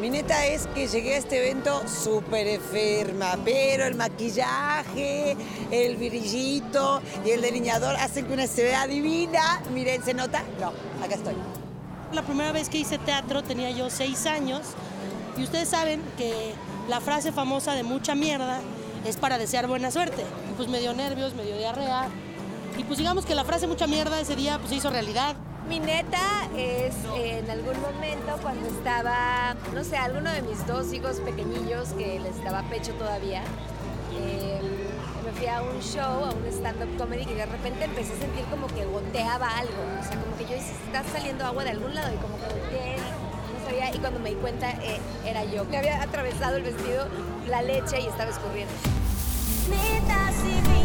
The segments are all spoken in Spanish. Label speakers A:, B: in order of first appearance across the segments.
A: Mi neta es que llegué a este evento súper enferma, pero el maquillaje, el brillito y el delineador hacen que una se vea divina. Miren, ¿se nota? No, acá estoy.
B: La primera vez que hice teatro tenía yo seis años y ustedes saben que la frase famosa de mucha mierda es para desear buena suerte. Y pues me dio nervios, me dio diarrea. Y pues digamos que la frase mucha mierda ese día pues se hizo realidad.
C: Mi neta es en algún momento cuando estaba, no sé, alguno de mis dos hijos pequeñillos que les daba pecho todavía, eh, me fui a un show, a un stand-up comedy y de repente empecé a sentir como que goteaba algo. O sea, como que yo decía, está saliendo agua de algún lado y como que goteé, no sabía. Y cuando me di cuenta, eh, era yo. Me había atravesado el vestido, la leche y estaba escurriendo.
D: Netas divinas.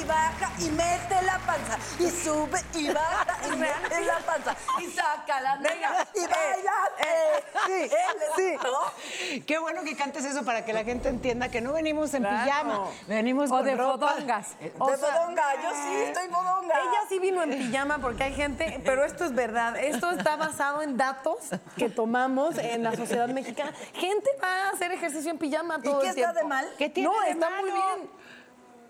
A: Y baja y mete la panza. Y sube y baja y mete la panza. Y saca la negra y baila.
E: Eh, sí, sí. Qué bueno que cantes eso para que la gente entienda que no venimos en
F: Claro.
E: pijama, venimos
F: O
E: con
F: de
E: ropa.
F: fodongas.
E: Eh,
F: O
A: De
F: sea,
A: fodonga, yo sí estoy fodonga.
F: Ella sí vino en pijama porque hay gente, pero esto es verdad. Esto está basado en datos que tomamos en la sociedad mexicana. Gente va a hacer ejercicio en pijama
A: ¿Y
F: todo
A: qué
F: el
A: está
F: tiempo.
A: de mal?
E: ¿Qué tiene
F: No,
E: de
F: está
E: malo?
F: muy bien.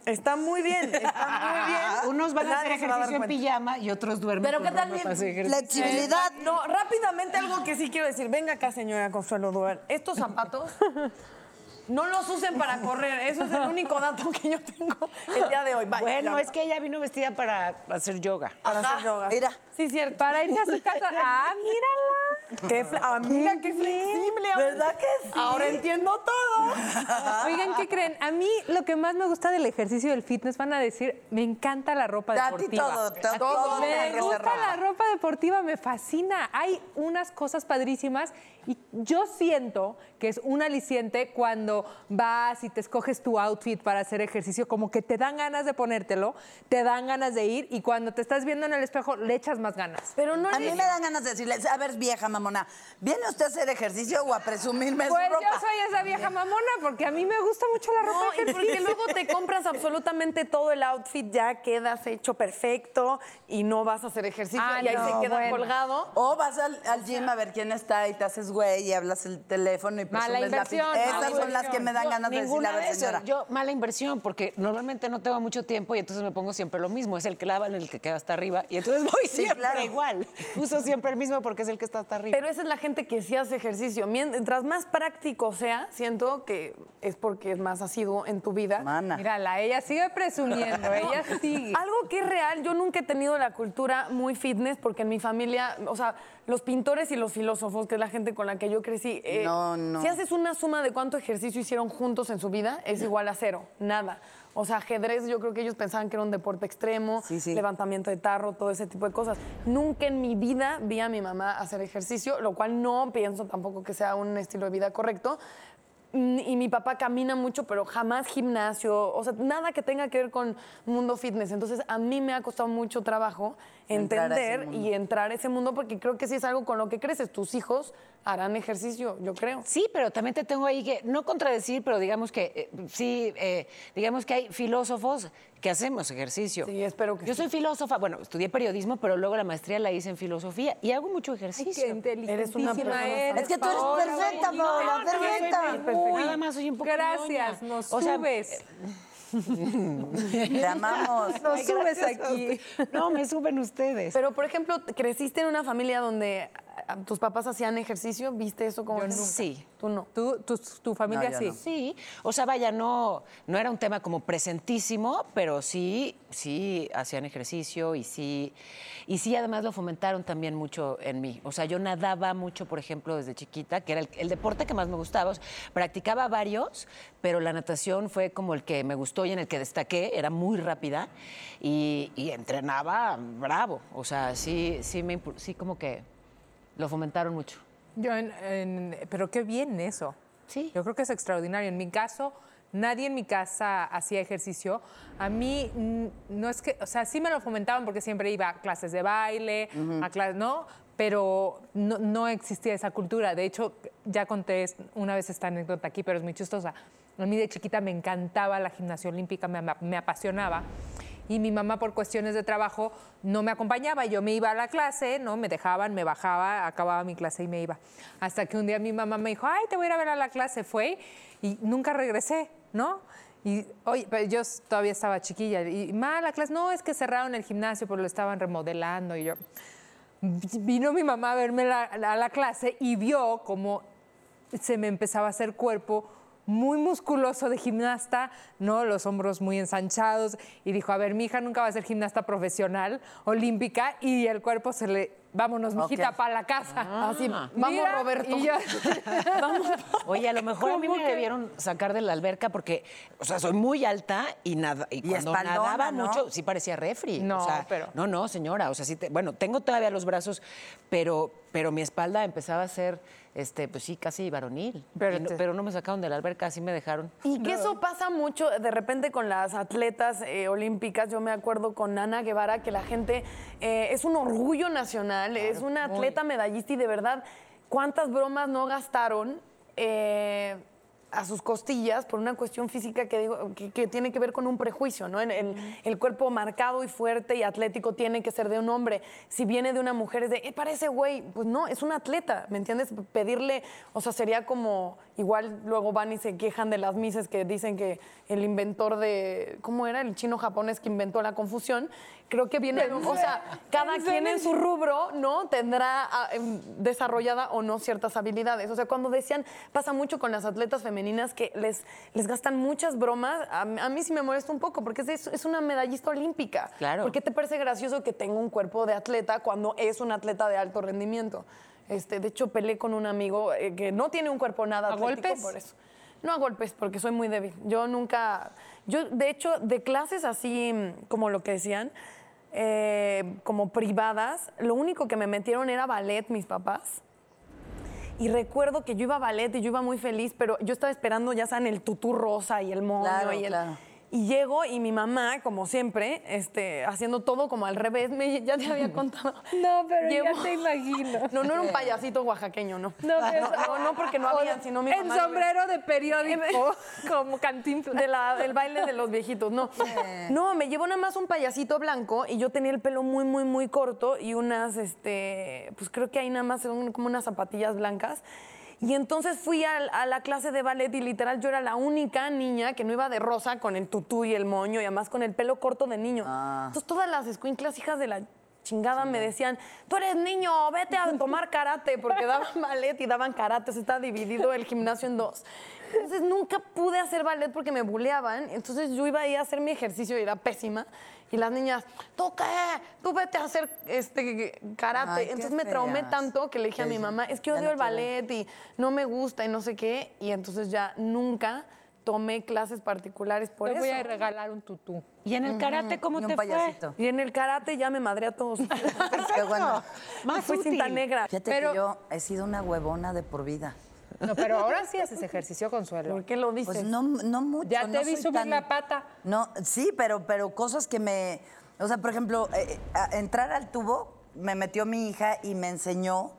F: Está muy bien, está muy bien.
E: Unos van a hacer
F: Nadie se va dar
E: ejercicio en
F: cuenta.
E: pijama y otros duermen
F: Pero
E: con
F: qué tal
E: ropa
F: bien
E: para hacer ejercicio.
A: Flexibilidad.
F: No, rápidamente algo que sí quiero decir. Venga acá, señora Consuelo Duval. Estos zapatos no los usen para correr. Eso es el único dato que yo tengo el día de hoy. Bye.
E: Bueno,
F: Ya.
E: es que ella vino vestida para hacer yoga.
F: para hacer yoga.
A: Mira.
F: Sí, cierto.
G: Para irse a su casa. ¡Ah, mírala!
F: Qué amiga, qué flexible.
A: ¿Verdad que sí?
F: Ahora entiendo todo.
G: Oigan, ¿qué creen? A mí lo que más me gusta del ejercicio del fitness, van a decir, me encanta la ropa
A: A ti
G: deportiva.
A: todo, to- todo
G: Me gusta la ropa deportiva, me fascina. Hay unas cosas padrísimas y yo siento que es un aliciente cuando vas y te escoges tu outfit para hacer ejercicio, como que te dan ganas de ponértelo, te dan ganas de ir y cuando te estás viendo en el espejo le echas más ganas.
F: Pero no
A: A mí me dan ganas de decirle, a ver, vieja mamona, ¿viene usted a hacer ejercicio o a presumirme
G: Pues
A: su ropa?
G: yo soy esa vieja mamona porque a mí me gusta mucho la ropa
F: No,
G: de
F: y porque luego te compras absolutamente todo el outfit, ya quedas hecho perfecto y no vas a hacer ejercicio
G: Ah,
F: y ahí
G: no,
F: se queda
G: bueno.
F: colgado.
A: O vas al, al gym a ver quién está y te haces güey y hablas el teléfono y
G: Mala
A: presumes la
G: inversión,
A: pi-
G: mala
A: Esas son las que
G: inversión.
A: me dan
E: Yo,
A: ganas de
E: ninguna
A: a ver,
E: de esas.
A: señora.
E: Yo, mala inversión, porque normalmente no tengo mucho tiempo y entonces me pongo siempre lo mismo. Es el que lava, el que queda hasta arriba. Y entonces voy siempre
A: claro.
E: igual. Uso siempre el mismo porque es el que está hasta arriba.
F: Pero esa es la gente que sí hace ejercicio. Mientras más práctico sea, siento que es porque es más asiduo en tu vida.
A: Mana.
G: Mírala, ella sigue presumiendo, ella sigue.
F: Algo que es real, yo nunca he tenido la cultura muy fitness porque en mi familia, o sea, los pintores y los filósofos, que es la gente con la que yo crecí, eh,
A: No, no.
F: si haces una suma de cuánto ejercicio hicieron juntos en su vida, es igual a cero, nada. O sea, ajedrez, yo creo que ellos pensaban que era un deporte extremo,
A: Sí, sí.
F: levantamiento de tarro, todo ese tipo de cosas. Nunca en mi vida vi a mi mamá hacer ejercicio, lo cual no pienso tampoco que sea un estilo de vida correcto. Y mi papá camina mucho, pero jamás gimnasio, o sea, nada que tenga que ver con mundo fitness. Entonces, a mí me ha costado mucho trabajo
A: Entrar
F: entender y entrar a ese mundo porque creo que sí es algo con lo que creces. Tus hijos harán ejercicio, yo creo.
E: Sí, pero también te tengo ahí que, no contradecir, pero digamos que eh, sí, eh, digamos que hay filósofos que hacemos ejercicio.
F: Sí, espero que
E: Yo
F: sí.
E: soy filósofa, bueno, estudié periodismo, pero luego la maestría la hice en filosofía y hago mucho ejercicio.
G: Qué inteligentísima
F: Eres una
G: eres,
A: Es que tú eres
G: Paola,
A: perfecta. Paola,
G: No,
A: perfecta.
E: Nada más soy un poco
G: Gracias, nos
E: O sea,
G: subes.
A: Te amamos.
G: Nos
E: Ay,
G: subes aquí.
E: No, me suben ustedes.
F: Pero, por ejemplo, ¿creciste en una familia donde tus papás hacían ejercicio? ¿Viste eso como
E: Yo
F: ejemplo?
E: sí.
F: Tú no.
G: ¿Tú, tu, tu familia
A: No,
G: sí?
A: no.
E: Sí, o sea, vaya, no, no era un tema como presentísimo, pero sí, sí hacían ejercicio y sí, y sí además lo fomentaron también mucho en mí. O sea, yo nadaba mucho, por ejemplo, desde chiquita, que era el, el deporte que más me gustaba. O sea, practicaba varios, pero la natación fue como el que me gustó y en el que destaqué, era muy rápida y, y entrenaba bravo. O sea, sí, sí, me, sí como que lo fomentaron mucho.
G: Yo en- en- pero qué bien eso.
E: Sí.
G: Yo creo que es extraordinario. En mi caso, nadie en mi casa hacía ejercicio. A mí mm, no es que, o sea, sí me lo fomentaban porque siempre iba a clases de baile, a clases, ¿no? Pero no, no existía esa cultura. De hecho, ya conté una vez esta anécdota aquí, pero es muy chistosa. A mí de chiquita me encantaba la gimnasia olímpica, me, me apasionaba. Y mi mamá por cuestiones de trabajo no me acompañaba. Yo me iba a la clase, ¿no? Me dejaban, me bajaba, acababa mi clase y me iba. Hasta que un día mi mamá me dijo, ay, te voy a ir a ver a la clase. Fue y nunca regresé, ¿no? Y oye, pero yo todavía estaba chiquilla. Y ma, la clase, no, es que cerraron el gimnasio, pero lo estaban remodelando. Y yo, vino mi mamá a verme la- a la clase y vio cómo se me empezaba a hacer cuerpo muy musculoso de gimnasta, ¿no? Los hombros muy ensanchados. Y dijo, a ver, mi hija nunca va a ser gimnasta profesional, olímpica, y el cuerpo se le, vámonos, mijita,
H: Ok.
G: para la casa.
F: Así, vamos,
G: Mira,
F: Roberto.
E: Oye, a lo mejor a mí me
G: ¿Cómo que?
E: debieron sacar de la alberca porque, o sea, soy muy alta y nada y,
H: Y
E: cuando
H: espaldona,
E: nadaba
H: ¿no?
E: mucho sí parecía refri.
G: No,
E: o sea,
G: pero-
E: no, no, señora, o sea, sí, te- bueno, tengo todavía los brazos, pero, pero mi espalda empezaba a ser, este, pues sí, casi varonil.
G: Pero
E: no- pero no me sacaron de la alberca, así me dejaron.
F: Y que eso pasa mucho de repente con las atletas eh, olímpicas. Yo me acuerdo con Ana Guevara que la gente eh, es un orgullo nacional, es una atleta medallista y de verdad, ¿cuántas bromas no gastaron? eh, a sus costillas por una cuestión física que, digo, que, que tiene que ver con un prejuicio, ¿no? El, el cuerpo marcado y fuerte y atlético tiene que ser de un hombre. Si viene de una mujer es de, eh, parece güey. Pues no, es un atleta, ¿me entiendes? Pedirle, o sea, sería como, igual luego van y se quejan de las mises que dicen que el inventor de, ¿cómo era? El chino japonés que inventó la confusión. Creo que viene, o sea, cada quien en su rubro, ¿no? Tendrá ah, em, desarrollada o no ciertas habilidades. O sea, cuando decían, pasa mucho con las atletas femeninas que les, les gastan muchas bromas, a, mí- a mí sí me molesta un poco, porque es, es una medallista olímpica.
E: Claro.
F: ¿Por qué te parece gracioso que tenga un cuerpo de atleta cuando es un atleta de alto rendimiento? Este, de hecho, peleé con un amigo eh, que no tiene un cuerpo nada
G: ¿A
F: atlético
G: golpes?
F: por eso. No a golpes, porque soy muy débil. Yo nunca, yo de hecho, de clases así mm, como lo que decían, eh, como privadas, lo único que me metieron era ballet mis papás. Y recuerdo que yo iba a ballet y yo iba muy feliz, pero yo estaba esperando, ya saben, el tutú rosa y el moño.
H: Claro,
F: y, el-
H: claro.
F: Y llego y mi mamá, como siempre, este, haciendo todo como al revés, me, ya te había contado.
G: No, pero
F: Llevo-
G: ya te imagino.
F: No, no era un payasito oaxaqueño, no.
G: No, pero-
F: no, no, porque no había, sino mi
G: El
F: mamá.
G: sombrero de periódico, como
F: de la- del baile de los viejitos, no. No, me llevó nada más un payasito blanco y yo tenía el pelo muy, muy, muy corto y unas, este, pues creo que ahí nada más como unas zapatillas blancas. Y entonces fui a, la clase de ballet y literal yo era la única niña que no iba de rosa con el tutú y el moño y además con el pelo corto de niño. Entonces todas las escuinclas hijas de la chingada me decían, tú eres niño, vete a tomar karate, porque daban ballet y daban karate, se está dividido el gimnasio en dos. Entonces nunca pude hacer ballet porque me buleaban, entonces yo iba ahí a hacer mi ejercicio y era pésima. Y las niñas, ¿tú qué? Tú vete a hacer este karate.
H: Ay,
F: entonces me traumé
H: feas.
F: tanto que le dije a mi mamá, es que odio
H: no
F: el
H: quiero.
F: ballet y no me gusta y no sé qué. Y entonces ya nunca tomé clases particulares por
G: Te
F: eso.
G: voy a regalar un tutú.
E: ¿Y en el karate cómo
H: Y un
E: te
H: payasito.
F: Y en el karate ya me madré a todos.
H: Qué bueno.
E: Más
F: Fui
E: útil.
F: cinta negra.
H: Fíjate
G: Pero-
H: que yo he sido una huevona de por vida.
G: No, pero ahora sí haces ejercicio, Consuelo.
F: ¿Por qué lo dices?
H: Pues no, no mucho.
G: Ya te
H: no
G: vi subir
H: tan-
G: la pata.
H: No, sí, pero, pero cosas que me. O sea, por ejemplo, eh, a- entrar al tubo me metió mi hija y me enseñó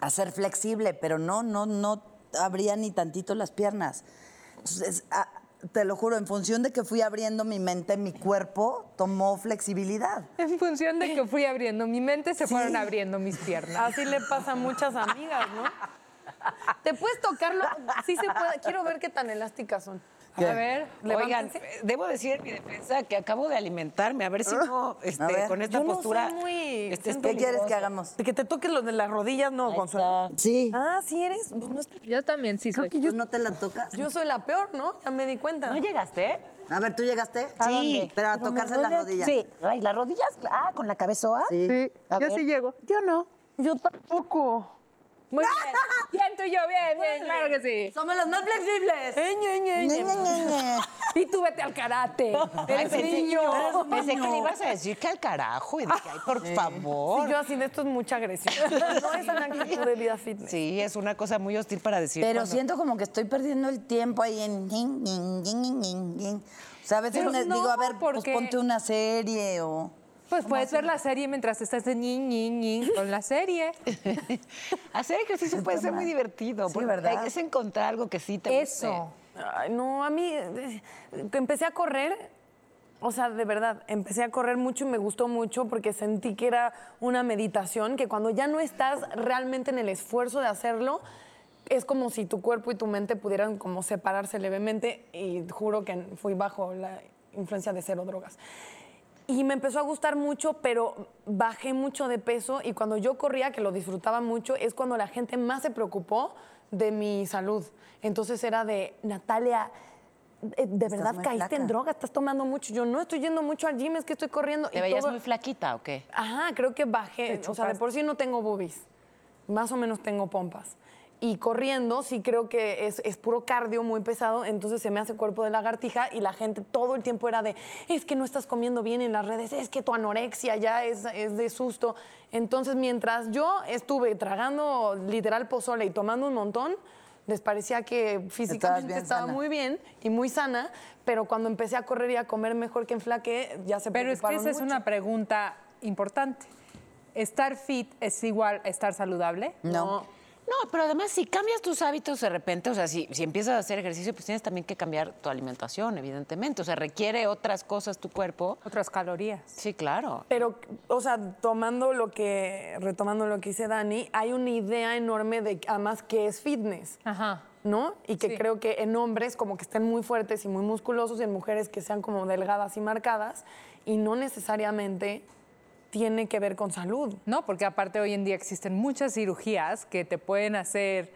H: a ser flexible, pero no, no, no abría ni tantito las piernas. Entonces, a- te lo juro, en función de que fui abriendo mi mente, mi cuerpo tomó flexibilidad.
G: En función de que fui abriendo mi mente, se fueron abriendo mis piernas.
F: Así le pasa a muchas amigas, ¿no? ¿Te puedes tocarlo? Sí se puede. Quiero ver qué tan elásticas son.
H: ¿Qué?
G: A ver,
E: Oigan,
F: Levántense.
E: eh, debo decir en mi defensa que acabo de alimentarme, a ver si no, este,
H: ver.
E: con esta
F: Yo no soy
E: postura.
F: muy
E: este, es
H: ¿Qué quieres que hagamos?
F: De que te toques los de las rodillas, no, Consuelo.
H: Sí.
F: Ah, sí eres. Pues no
G: yo también sí soy.
H: ¿Tú no te la tocas?
F: Yo soy la peor, ¿no? Ya me di cuenta.
E: ¿No llegaste?
H: A ver, ¿tú llegaste?
E: Sí.
H: Pero a tocarse las rodillas.
E: Sí. Ay, ¿las rodillas? Ah, con la cabezoa.
H: Sí.
E: A ver.
G: llego.
E: Yo no.
F: Yo tampoco.
G: Muy bien. Bien tú y yo, bien, bien, claro que sí.
H: Somos los más flexibles.
G: Y tú vete al karate. Eres
E: pensé,
G: niño.
E: pensé que le ibas a decir que al carajo. Y dije, ay, por favor.
F: Sí, yo así de esto es mucha agresión. No es una actitud de vida fitness.
E: Sí, es una cosa muy hostil para decir.
H: Pero
E: cuando-
H: siento como que estoy perdiendo el tiempo ahí en... O sea, a veces
G: no,
H: digo, a ver, pues ponte una serie o...
G: Pues puedes ver la serie mientras estás de ñin, ñin, ñin con la serie.
E: Hacer ejercicio puede ser muy divertido.
H: Sí,
E: porque
H: ¿verdad?
E: Es encontrar algo que sí te guste.
G: Eso.
F: Ay, no, a mí, eh, que empecé a correr O sea, de verdad, empecé a correr mucho y me gustó mucho porque sentí que era una meditación, que cuando ya no estás realmente en el esfuerzo de hacerlo, es como si tu cuerpo y tu mente pudieran como separarse levemente y juro que fui bajo la influencia de cero drogas. Y me empezó a gustar mucho, pero bajé mucho de peso y cuando yo corría, que lo disfrutaba mucho, es cuando la gente más se preocupó de mi salud. Entonces era de, Natalia, eh, ¿de
H: Estás
F: verdad caíste
H: flaca.
F: en droga? ¿Estás tomando mucho? Yo no estoy yendo mucho al gym, es que estoy corriendo.
E: ¿Te
F: y
E: veías
F: todo-
E: muy flaquita o qué?
F: Ajá, creo que bajé. O sea, de por sí no tengo boobies. Más o menos tengo pompas. Y corriendo, sí creo que es, es puro cardio muy pesado, entonces se me hace cuerpo de lagartija y la gente todo el tiempo era de, es que no estás comiendo bien en las redes, es que tu anorexia ya es, es de susto. Entonces, mientras yo estuve tragando literal pozole y tomando un montón, les parecía que físicamente estaba
H: sana.
F: muy bien y muy sana, pero cuando empecé a correr y a comer mejor que en flaque, ya se
G: Pero es que esa es una pregunta importante. ¿Estar fit es igual a estar saludable?
H: No.
E: No, pero además si cambias tus hábitos de repente, o sea, si, si empiezas a hacer ejercicio, pues tienes también que cambiar tu alimentación, evidentemente. O sea, requiere otras cosas tu cuerpo.
G: Otras calorías.
E: Sí, claro.
F: Pero, o sea, tomando lo que, retomando lo que dice Dani, hay una idea enorme de además que es fitness,
G: Ajá.
F: ¿no? Y que
G: Sí.
F: creo que en hombres como que estén muy fuertes y muy musculosos y en mujeres que sean como delgadas y marcadas y no necesariamente tiene que ver con salud.
G: No, porque aparte hoy en día existen muchas cirugías que te pueden hacer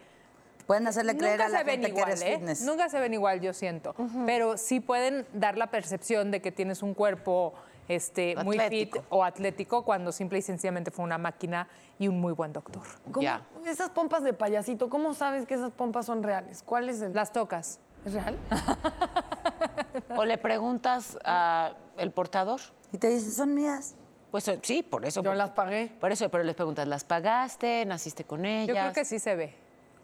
H: Pueden hacerle creer
G: Nunca
H: a la
G: se ven
H: gente
G: igual,
H: que eres
G: ¿eh?
H: fitness.
G: Nunca se ven igual, yo siento. Pero sí pueden dar la percepción de que tienes un cuerpo este, muy fit o atlético cuando simple y sencillamente fue una máquina y un muy buen doctor.
F: ¿Cómo-
E: Ya.
F: Esas pompas de payasito, ¿cómo sabes que esas pompas son reales? ¿Cuál es el...?
G: Las tocas.
F: ¿Es real?
E: O le preguntas al portador.
H: Y te dice, son mías.
E: Pues eh, sí, por eso.
F: Yo
E: por-
F: las pagué.
E: Por eso, pero les preguntas, ¿las pagaste? ¿Naciste con ellas?
G: Yo creo que sí se ve.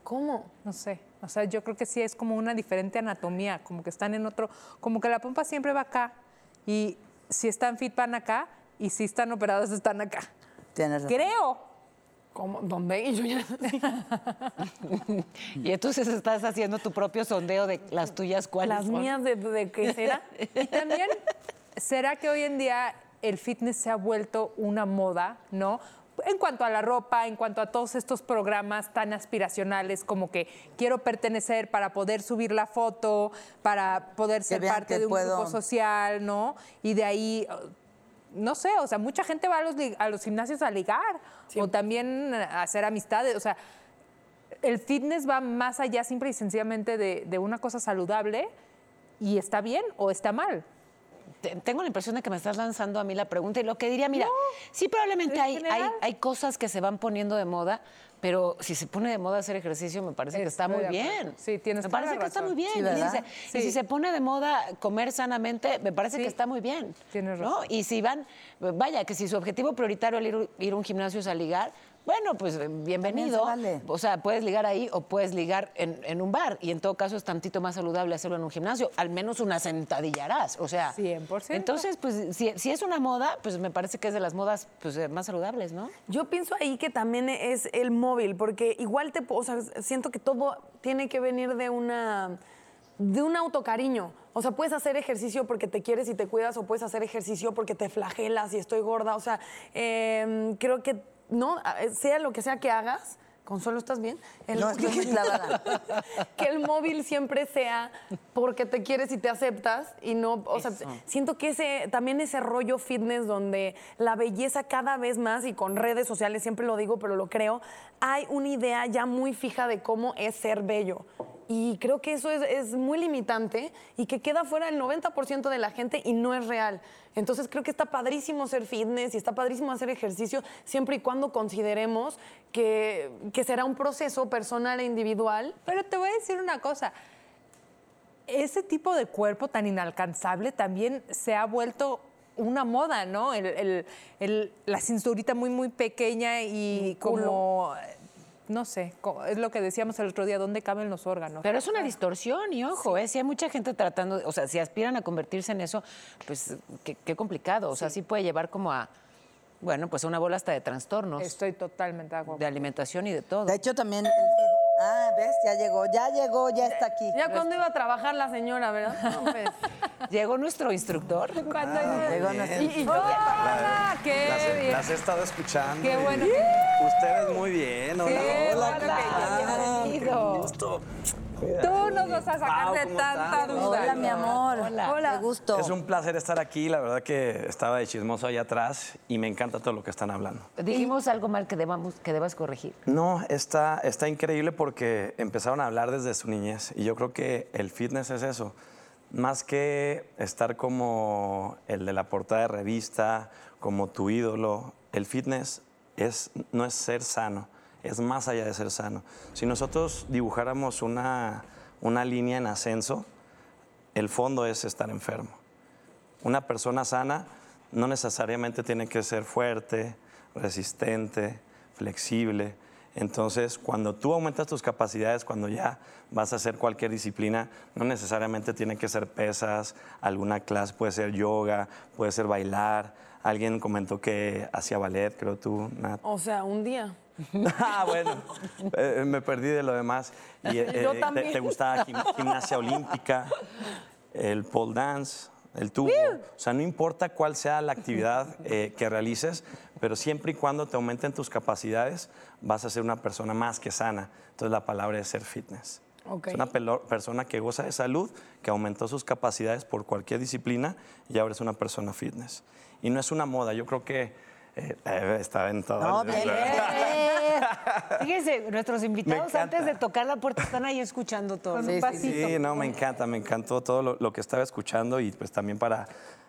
F: ¿Cómo?
G: No sé. O sea, yo creo que sí es como una diferente anatomía, como que están en otro, como que la pompa siempre va acá y si están fit van acá y si están operados están acá.
H: Tienes razón.
G: Creo.
F: ¿Cómo? ¿Dónde? Y yo ya...
E: Y entonces estás haciendo tu propio sondeo de las tuyas, ¿cuáles
F: Las
E: son?
F: mías de, de qué será.
G: Y también, ¿será que hoy en día el fitness se ha vuelto una moda, no? En cuanto a la ropa, en cuanto a todos estos programas tan aspiracionales como que quiero pertenecer para poder subir la foto, para poder ser parte de un
H: puedo.
G: grupo social, ¿no? Y de ahí, eh, no sé, o sea, mucha gente va a los, a los gimnasios a ligar o también a hacer amistades, o sea, el fitness va más allá simple y sencillamente de, de una cosa saludable y está bien o está mal.
E: Te- Tengo la impresión de que me estás lanzando a mí la pregunta y lo que diría, mira, sí probablemente
G: en
E: hay, hay, hay cosas que se van poniendo de moda, pero si se pone de moda hacer ejercicio me parece que está muy bien.
G: Sí, tienes
E: Me
G: toda
E: parece
G: la
E: que está muy bien.
H: Sí,
E: Y si se- Y, si se pone de moda comer sanamente, me parece
G: Sí.
E: que está muy bien.
G: Tienes
E: ¿no?
G: razón.
E: Y si van, vaya, que si su objetivo prioritario es ir, ir a un gimnasio es a ligar, bueno, pues eh, bienvenido.
H: vale.
E: O sea, puedes ligar ahí o puedes ligar en, en un bar. Y en todo caso es tantito más saludable hacerlo en un gimnasio. Al menos una sentadilla harás. O sea,
G: 100%.
E: entonces, pues si, si es una moda, pues me parece que es de las modas pues, eh, más saludables, ¿no?
F: Yo pienso ahí que también es el móvil, porque igual te, o sea, siento que todo tiene que venir de una de un autocariño. O sea, puedes hacer ejercicio porque te quieres y te cuidas, o puedes hacer ejercicio porque te flagelas y estoy gorda. O sea, eh, creo que no, sea lo que sea que hagas. Consuelo, ¿estás bien? El-
H: No, estoy muy clavada.
F: que el móvil siempre sea porque te quieres y te aceptas y no, o sea, siento que ese también ese rollo fitness donde la belleza cada vez más y con redes sociales siempre lo digo, pero lo creo, hay una idea ya muy fija de cómo es ser bello. Y creo que eso es, muy limitante y que queda fuera el 90% de la gente y no es real. Entonces creo que está padrísimo ser fitness y está padrísimo hacer ejercicio siempre y cuando consideremos que, que será un proceso personal e individual
G: Pero te voy a decir una cosa. Ese tipo de cuerpo tan inalcanzable también se ha vuelto una moda, ¿no? El- el- el- la cinturita muy, muy pequeña y como, no sé, es lo que decíamos el otro día, ¿dónde caben los órganos?
E: Pero es una distorsión y ojo, ¿eh? si hay mucha gente tratando, o sea, si aspiran a convertirse en eso, pues qué, qué complicado. O sea, sí puede llevar como a, bueno, pues a una bola hasta de trastornos
G: Estoy totalmente de acuerdo.
E: de alimentación y de todo.
H: De hecho, también el Ah, ¿ves? Ya llegó, ya llegó, ya está aquí.
F: Ya cuando iba a trabajar la señora, ¿verdad? No, pues.
E: Llegó nuestro instructor.
G: Cuando
H: Llegó nuestro-
G: yo, ¡hola! ¡Qué
I: Las, he-
G: bien!
I: las he estado escuchando.
G: Qué bueno que-
I: Ustedes muy bien. Hola,
G: Qué
I: hola.
G: bueno que
I: Ah, qué gusto.
G: Tú nos vas a sacar de
I: ¿cómo
G: tanta duda.
H: Hola, mi amor.
E: Hola.
H: Qué gusto.
I: Es un placer estar aquí. La verdad que estaba de chismoso allá atrás y me encanta todo lo que están hablando.
E: Dijimos algo mal que, debamos, que debas corregir.
I: No, está, está increíble porque empezaron a hablar desde su niñez y yo creo que el fitness es eso. Más que estar como el de la portada de revista, como tu ídolo, el fitness es, no es ser sano, es más allá de ser sano. Si nosotros dibujáramos una, una línea en ascenso, el fondo es estar enfermo. Una persona sana no necesariamente tiene que ser fuerte, resistente, flexible. Entonces, cuando tú aumentas tus capacidades, cuando ya vas a hacer cualquier disciplina, no necesariamente tiene que ser pesas, alguna clase puede ser yoga, puede ser bailar. Alguien comentó que hacía ballet, creo tú, Nat.
F: O sea, un día.
I: Ah, bueno, eh, me perdí de lo demás. Y, eh,
F: Yo
I: te-
F: también.
I: Te, gustaba gim- gimnasia olímpica, el pole dance, el tubo. O sea, no importa cuál sea la actividad eh, que realices, pero siempre y cuando te aumenten tus capacidades, vas a ser una persona más que sana. Entonces la palabra es ser fitness.
F: Ok.
I: Es una persona que goza de salud, que aumentó sus capacidades por cualquier disciplina y ahora es una persona fitness. Y no es una moda, yo creo que eh, eh, está en todo.
H: No, bien.
E: Fíjense, nuestros invitados antes de tocar la puerta están ahí escuchando todo.
G: Un pasito.
I: Sí, no, me encanta, me encantó todo lo, lo que estaba escuchando y pues también para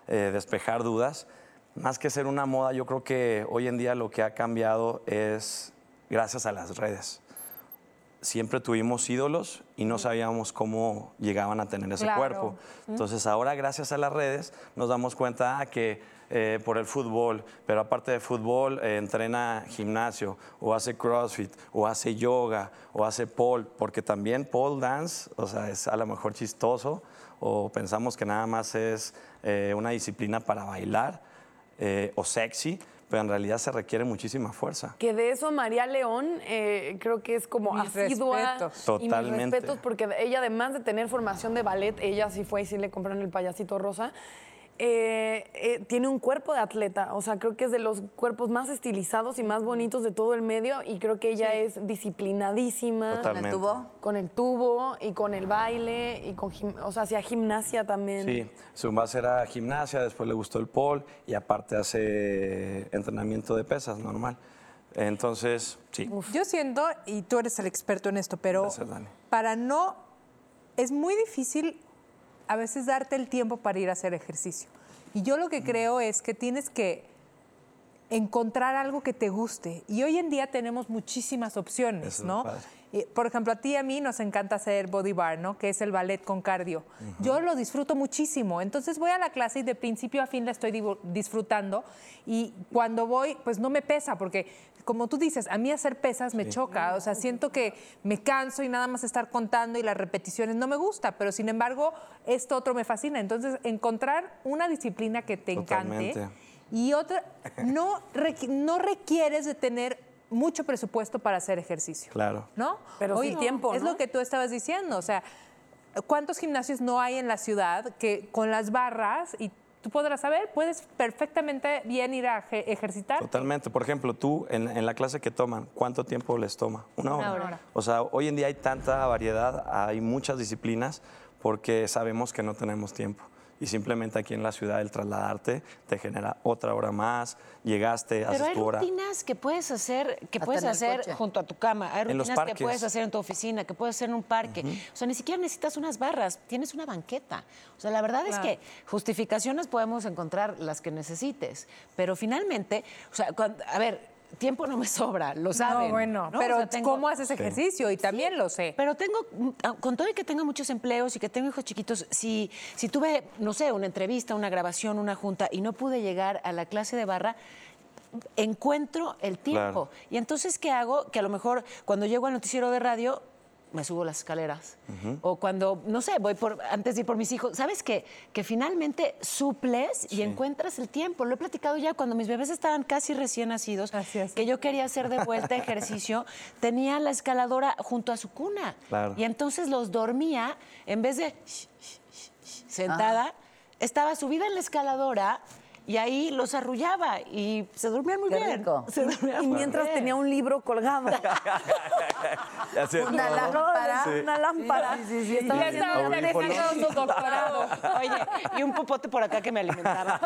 I: eh, despejar dudas. Más que ser una moda, yo creo que hoy en día lo que ha cambiado es gracias a las redes. Siempre tuvimos ídolos y no sabíamos cómo llegaban a tener ese
G: Claro.
I: cuerpo. Entonces ahora gracias a las redes nos damos cuenta ah, que eh, por el fútbol, pero aparte de fútbol eh, entrena gimnasio o hace CrossFit o hace yoga o hace pole, porque también pole dance, o sea, es a lo mejor chistoso o pensamos que nada más es eh, una disciplina para bailar eh, o sexy, pero en realidad se requiere muchísima fuerza.
F: Que de eso María León eh, creo que es como
G: Mis
F: asidua.
G: respetos.
F: Y mis
I: Totalmente.
F: respetos porque ella además de tener formación de ballet, ella sí fue y sí le compraron el payasito rosa. Eh, eh, tiene un cuerpo de atleta, o sea, creo que es de los cuerpos más estilizados y más bonitos de todo el medio y creo que ella es disciplinadísima
I: Totalmente.
H: ¿El tubo?
F: con el tubo y con el baile y con, o sea, hacía gimnasia también.
I: Sí, su base era gimnasia, después le gustó el pole y aparte hace entrenamiento de pesas normal. Entonces, sí.
G: Yo siento, y tú eres el experto en esto, pero
I: Gracias,
G: para no, es muy difícil a veces darte el tiempo para ir a hacer ejercicio. Y yo lo que creo es que tienes que encontrar algo que te guste. Y hoy en día tenemos muchísimas opciones,
I: Eso
G: ¿no? Por ejemplo, a ti y a mí nos encanta hacer body bar, ¿no? Que es el ballet con cardio. Yo lo disfruto muchísimo. Entonces voy a la clase y de principio a fin la estoy disfrutando. Y cuando voy, pues no me pesa, porque como tú dices, a mí hacer pesas me choca. O sea, siento que me canso y nada más estar contando y las repeticiones no me gusta. Pero sin embargo, esto otro me fascina. Entonces, encontrar una disciplina que te encante. Y otra, no, requ- no requieres de tener mucho presupuesto para hacer ejercicio.
I: Claro.
G: ¿No?
F: Pero sí tiempo,
G: Es
F: ¿no?
G: lo que tú estabas diciendo. O sea, ¿cuántos gimnasios no hay en la ciudad que con las barras y tú podrás saber, puedes perfectamente bien ir a eje- ejercitar?
I: Totalmente. Por ejemplo, tú en, en la clase que toman, ¿cuánto tiempo les toma? Una hora.
G: hora.
I: O sea, hoy en día hay tanta variedad, hay muchas disciplinas porque sabemos que no tenemos tiempo. Y simplemente aquí en la ciudad el trasladarte te genera otra hora más, llegaste,
E: Pero
I: haces
E: hay
I: tu hora.
E: rutinas que puedes hacer, que
H: Hasta
E: puedes hacer
H: coche.
E: junto a tu cama. Hay
I: En los
E: rutinas que puedes hacer en tu oficina, que puedes hacer en un parque. O sea, ni siquiera necesitas unas barras, tienes una banqueta. O sea, la verdad es que justificaciones podemos encontrar las que necesites. Pero finalmente, o sea, cuando- a ver, tiempo no me sobra, lo saben.
G: No, bueno,
E: ¿no?
G: pero
E: O sea, tengo-
G: ¿cómo haces ejercicio? Y también lo sé.
E: Pero tengo, mm, con todo y que tenga muchos empleos y que tengo hijos chiquitos, si, si tuve, no sé, una entrevista, una grabación, una junta y no pude llegar a la clase de barra, encuentro el tiempo.
I: Claro.
E: Y entonces, ¿qué hago? Que a lo mejor cuando llego al noticiero de radio, me subo las escaleras. O cuando, no sé, voy por, antes de ir por mis hijos. ¿Sabes qué? Que finalmente suples y encuentras el tiempo. Lo he platicado ya cuando mis bebés estaban casi recién nacidos,
G: Así es.
E: que yo quería hacer de vuelta ejercicio, tenía la escaladora junto a su cuna.
I: Claro.
E: Y entonces los dormía, en vez de sentada, estaba subida en la escaladora y ahí los arrullaba y se dormían muy
H: Qué
E: bien.
H: rico.
E: Se dormían
F: Y
E: muy
F: mientras
E: bien.
F: tenía un libro colgado.
I: Ya sé,
H: Una lámpara.
F: Una lámpara.
H: Sí, sí, sí.
F: Y estaba
G: Ya estaba dejando su doctorado.
E: Oye, y un popote por acá que me alimentaba.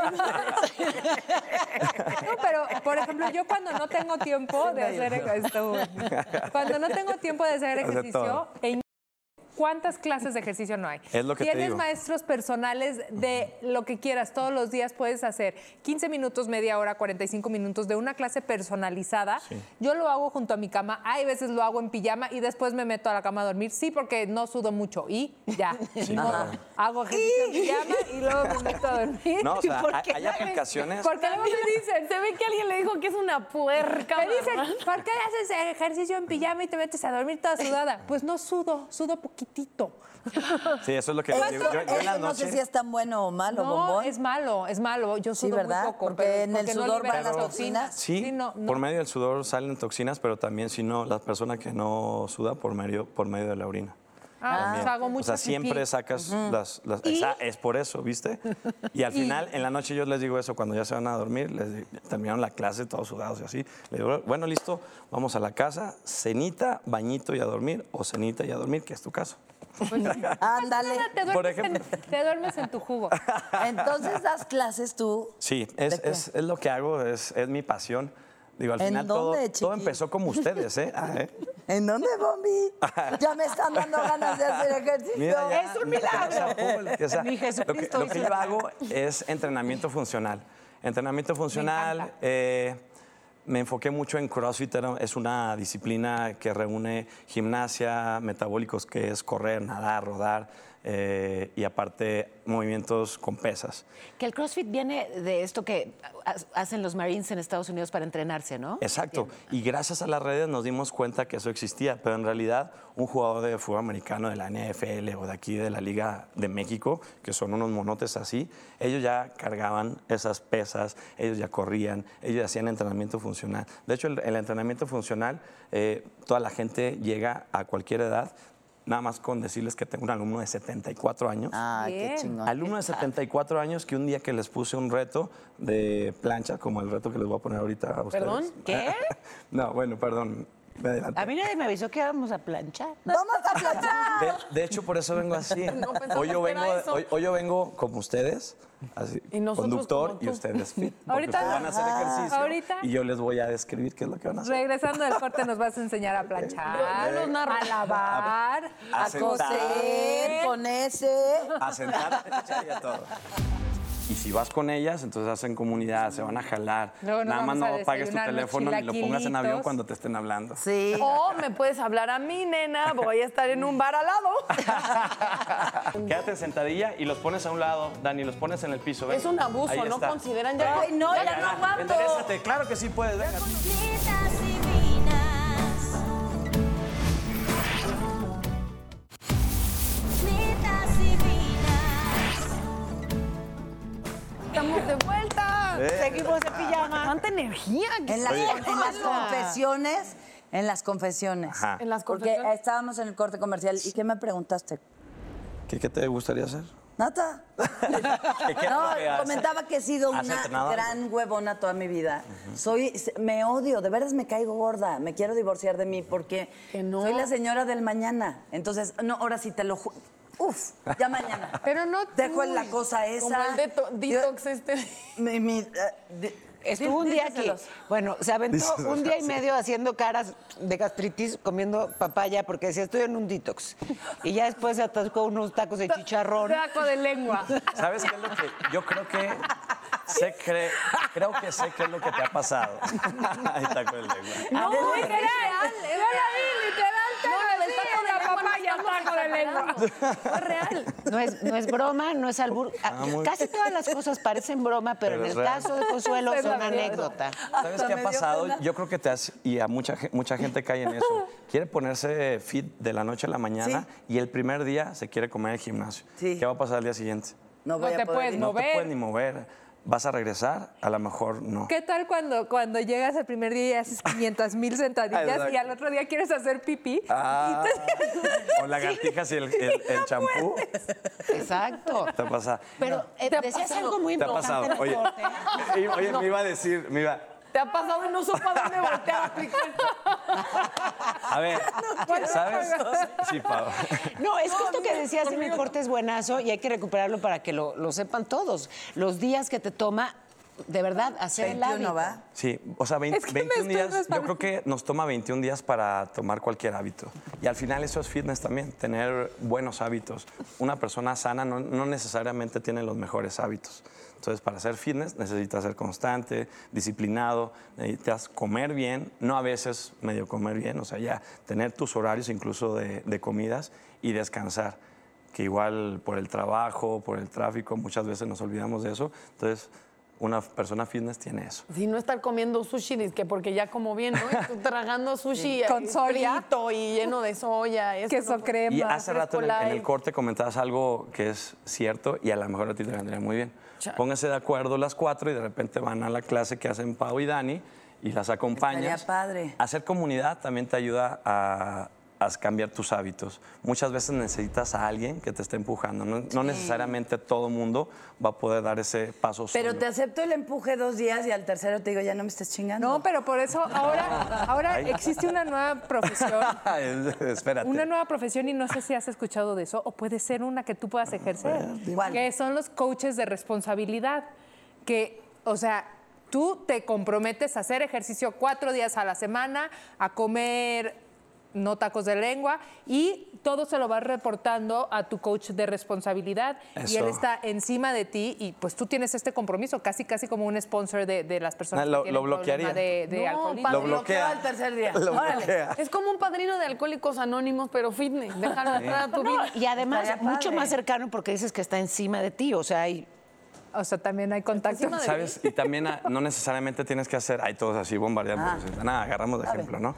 G: No, pero, por ejemplo, yo cuando no tengo tiempo de hacer ejercicio, cuando no tengo tiempo de hacer
I: Hace
G: ejercicio, ¿Cuántas clases de ejercicio no hay?
I: Es lo que te
G: Tienes
I: digo.
G: maestros personales de lo que quieras. Todos los días puedes hacer 15 minutos, media hora, 45 minutos de una clase personalizada. Yo lo hago junto a mi cama. Hay veces lo hago en pijama y después me meto a la cama a dormir. Sí, porque no sudo mucho. Y ya. Ni modo. Hago ejercicio en pijama y luego me meto a dormir.
I: No, o sea,
E: ¿Por
I: hay,
E: qué?
I: hay aplicaciones.
G: Porque luego me dicen,
F: Se ve que alguien le dijo que es una puerca.
G: me dicen, ¿por qué haces ejercicio en pijama y te metes a dormir toda sudada? Pues no sudo, sudo poquitito.
I: Sí, eso es lo que yo, yo- yo en la
H: eso no sé si es tan bueno o malo,
G: No,
H: bombón.
G: es malo, es malo. Yo
H: Sí,
G: sudo
H: ¿verdad?
G: muy poco.
H: Porque
G: pero-
H: en el
G: no
H: sudor van las
G: toxinas.
I: Sí,
G: no, no.
I: por medio del sudor salen toxinas, pero también si no, la persona que no suda por medio, por medio de la orina.
G: Ah, pues hago
I: o
G: mucho
I: sea,
G: pipí.
I: siempre sacas las... las- esa- es por eso, ¿viste? Y al final, en la noche yo les digo eso, cuando ya se van a dormir, les digo- terminaron la clase todos sudados y así. Les digo, bueno, listo, vamos a la casa, cenita, bañito y a dormir, o cenita y a dormir, que es tu caso.
H: Ándale.
G: Te duermes,
I: Por ejemplo.
G: en, te duermes en tu jugo.
H: Entonces das clases tú.
I: Sí, es, es, es lo que hago, es, es mi pasión. Digo, al
H: ¿En
I: final todo,
H: dónde,
I: todo
H: chiqui?
I: empezó como ustedes, ¿eh? Ah, ¿eh?
H: ¿En dónde, Bombi? Ya me están dando ganas de hacer ejercicio.
I: Mira, ya,
E: Es un milagro.
I: o sea,
E: Mi
I: lo que,
E: Jesucristo
I: lo que yo hago es entrenamiento funcional. Entrenamiento funcional, eh, me enfoqué mucho en CrossFit, es una disciplina que reúne gimnasia, metabólicos, que es correr, nadar, rodar, eh, y aparte movimientos con pesas.
E: Que el CrossFit viene de esto que ha- hacen los Marines en Estados Unidos para entrenarse, ¿no?
I: Exacto. Y gracias a las redes nos dimos cuenta que eso existía, pero en realidad un jugador de fútbol americano de la NFL o de aquí de la Liga de México, que son unos monotes así, ellos ya cargaban esas pesas, ellos ya corrían, ellos hacían entrenamiento funcional. De hecho, el, el entrenamiento funcional, eh, toda la gente llega a cualquier edad. Nada más con decirles que tengo un alumno de 74 años.
H: Ah, qué chingón.
I: Alumno de 74 años que un día que les puse un reto de plancha, como el reto que les voy a poner ahorita a ustedes.
F: ¿Perdón?
E: ¿Qué?
I: No, bueno, perdón. Me adelanté.
E: A mí nadie me avisó que íbamos a planchar.
H: ¡Vamos a planchar!
I: De, de hecho, por eso vengo así. hoy, yo vengo,
F: eso.
I: hoy, hoy yo vengo como ustedes, así,
F: Y
I: conductor y ustedes fit.
G: Ahorita-
I: ustedes van a hacer ejercicio
G: ahorita-
I: y yo les voy a describir qué es lo que van a hacer.
G: Regresando del corte nos vas a enseñar a planchar, a lavar,
I: A
H: A
I: sentar.
H: coser con ese.
I: A sentar, a planchar y a todo. Y si vas con ellas, entonces hacen comunidad, se van a jalar.
G: Luego nos
I: Nada más
G: vamos a
I: no apagues tu
G: desayunar
I: teléfono ni lo pongas en avión
G: chilaquilitos.
I: cuando te estén hablando.
H: Sí.
F: O me puedes hablar a mí, nena. Voy a estar en un bar al lado.
I: Quédate en sentadilla y los pones a un lado, Dani, los pones en el piso. ven.
F: Es un abuso,
I: Ahí
F: ¿no
I: está.
F: consideran? Ya,
H: Ay, no, ya no aguanto.
I: Claro que sí puedes, venga.
F: Estamos de vuelta.
I: Eh.
E: Seguimos en pijama.
F: Tanta energía. que
H: En las,
I: Oye.
H: en las confesiones. En las confesiones.
I: Ajá.
F: En las
H: Porque estábamos en el corte comercial. ¿Y qué me preguntaste?
I: ¿Qué, qué te gustaría hacer?
H: Nata.
I: ¿Qué- qué es
H: No, comentaba que he sido una gran huevona toda mi vida. Soy, me odio, de veras me caigo gorda. Me quiero divorciar de mí porque
F: no.
H: soy la señora del mañana. Entonces, no, ahora sí te lo ju- Uf, ya mañana.
G: Pero no
H: Dejo
G: tú.
H: la cosa esa.
F: Como el deto- detox este.
H: Mi- mi, eh, de-
E: Estuvo un día que,
H: díceselos.
E: bueno, se aventó un día y
I: sí.
E: medio haciendo caras de gastritis comiendo papaya porque decía, estoy en un detox. Y ya después se atascó unos tacos de chicharrón.
G: Saco de lengua.
I: ¿Sabes qué es lo que yo creo que sé cre- creo que sé qué es lo que te ha pasado? Está con el lengua.
G: No, literal. Yo la vi, literal. No, del taco de la papaya, taco de lengua.
F: Fue real.
E: No es, no es broma, no es albur.
I: Ah, muy-
E: Casi todas las cosas parecen broma, pero,
I: Pero
E: en el
I: real.
E: caso de Consuelo
G: Es la
E: anécdota.
I: ¿Sabes qué ha pasado?
H: pena.
I: Yo creo que te has, y a mucha, mucha gente cae en eso. Quiere ponerse fit de la noche a la mañana y el primer día se quiere comer el gimnasio.
H: Sí.
I: ¿Qué va a pasar al día siguiente?
H: No
G: No
H: voy a
G: te
H: poder
G: puedes
H: ir.
I: No te
G: Mover.
I: puedes ni mover. ¿Vas a regresar? A lo mejor no.
G: ¿Qué tal cuando, cuando llegas el primer día y haces 500 mil sentadillas
I: Exacto.
G: y al otro día quieres hacer pipí?
I: Ah, o lagartijas y el el- el champú.
E: Exacto.
I: ¿Te pasa?
E: Pero eh,
F: ¿Te
E: decías
F: pasado?
E: algo muy
I: ¿Te ha
E: importante.
I: pasado? oye, me iba a decir, me iba...
F: ¿Te ha pasado y no supo a dónde voltear a aplicar?
I: A ver, ¿sabes? Sí, Pau.
E: No, es que esto que decías en el corte es buenazo y hay que recuperarlo para que lo, lo sepan todos. Los días que te toma, de verdad, hacer el
H: 21
E: hábito.
H: va.
I: Sí, o sea, 20
G: Es que me
I: 21
G: estoy
I: días, yo creo que nos toma 21 días para tomar cualquier hábito. Y al final eso es fitness también, tener buenos hábitos. Una persona sana no, no necesariamente tiene los mejores hábitos. Entonces, para hacer fitness necesitas ser constante, disciplinado, necesitas comer bien, no a veces medio comer bien, o sea, ya tener tus horarios incluso de, de comidas y descansar, que igual por el trabajo, por el tráfico, muchas veces nos olvidamos de eso. Entonces, una persona fitness tiene eso.
F: Si no estar comiendo sushi, que porque ya como bien, ¿no? Y tú tragando sushi
G: Con soya.
F: frito y lleno de soya. esto,
G: Queso
F: ¿no?
G: crema.
I: Y hace rato en el, en el
F: light.
I: corte comentabas algo que es cierto y a lo mejor a ti te vendría muy bien.
F: Cha-
I: Pónganse de acuerdo las cuatro y de repente van a la clase que hacen Pau y Dani y las acompañas.
H: Estaría padre.
I: Hacer comunidad también te ayuda a, a cambiar tus hábitos. Muchas veces necesitas a alguien que te esté empujando. No, no necesariamente todo mundo va a poder dar ese paso
H: Pero
I: solo.
H: te acepto el empuje dos días y al tercero te digo, ya no me estés chingando.
G: No, pero por eso ahora, ahora existe una nueva profesión.
I: Espérate.
G: Una nueva profesión y no sé si has escuchado de eso o puede ser una que tú puedas ejercer,
H: ¿Cuál?
G: que son los coaches de responsabilidad, que, o sea, tú te comprometes a hacer ejercicio cuatro días a la semana, a comer no tacos de lengua y todo se lo vas reportando a tu coach de responsabilidad y él está encima de ti y pues tú tienes este compromiso, casi casi como un sponsor de, de las personas
I: Ah, lo-
G: que
I: lo bloquearía.
G: de, de
F: No,
I: Lo bloquea.
F: al tercer día.
I: Lo
F: Órale.
I: bloquea.
F: Es como un padrino de alcohólicos anónimos, pero fitness. Déjalo entrar a tu
E: No,
F: vida.
E: y además
H: Estaría
E: mucho
H: padre.
E: más cercano porque dices que está encima de ti, o sea, hay
G: O sea, también hay contacto.
I: ¿Sabes? Y también ah, no necesariamente tienes que hacer, hay todos así bombardeando.
H: Ah.
I: Nada, agarramos de ejemplo, ¿no?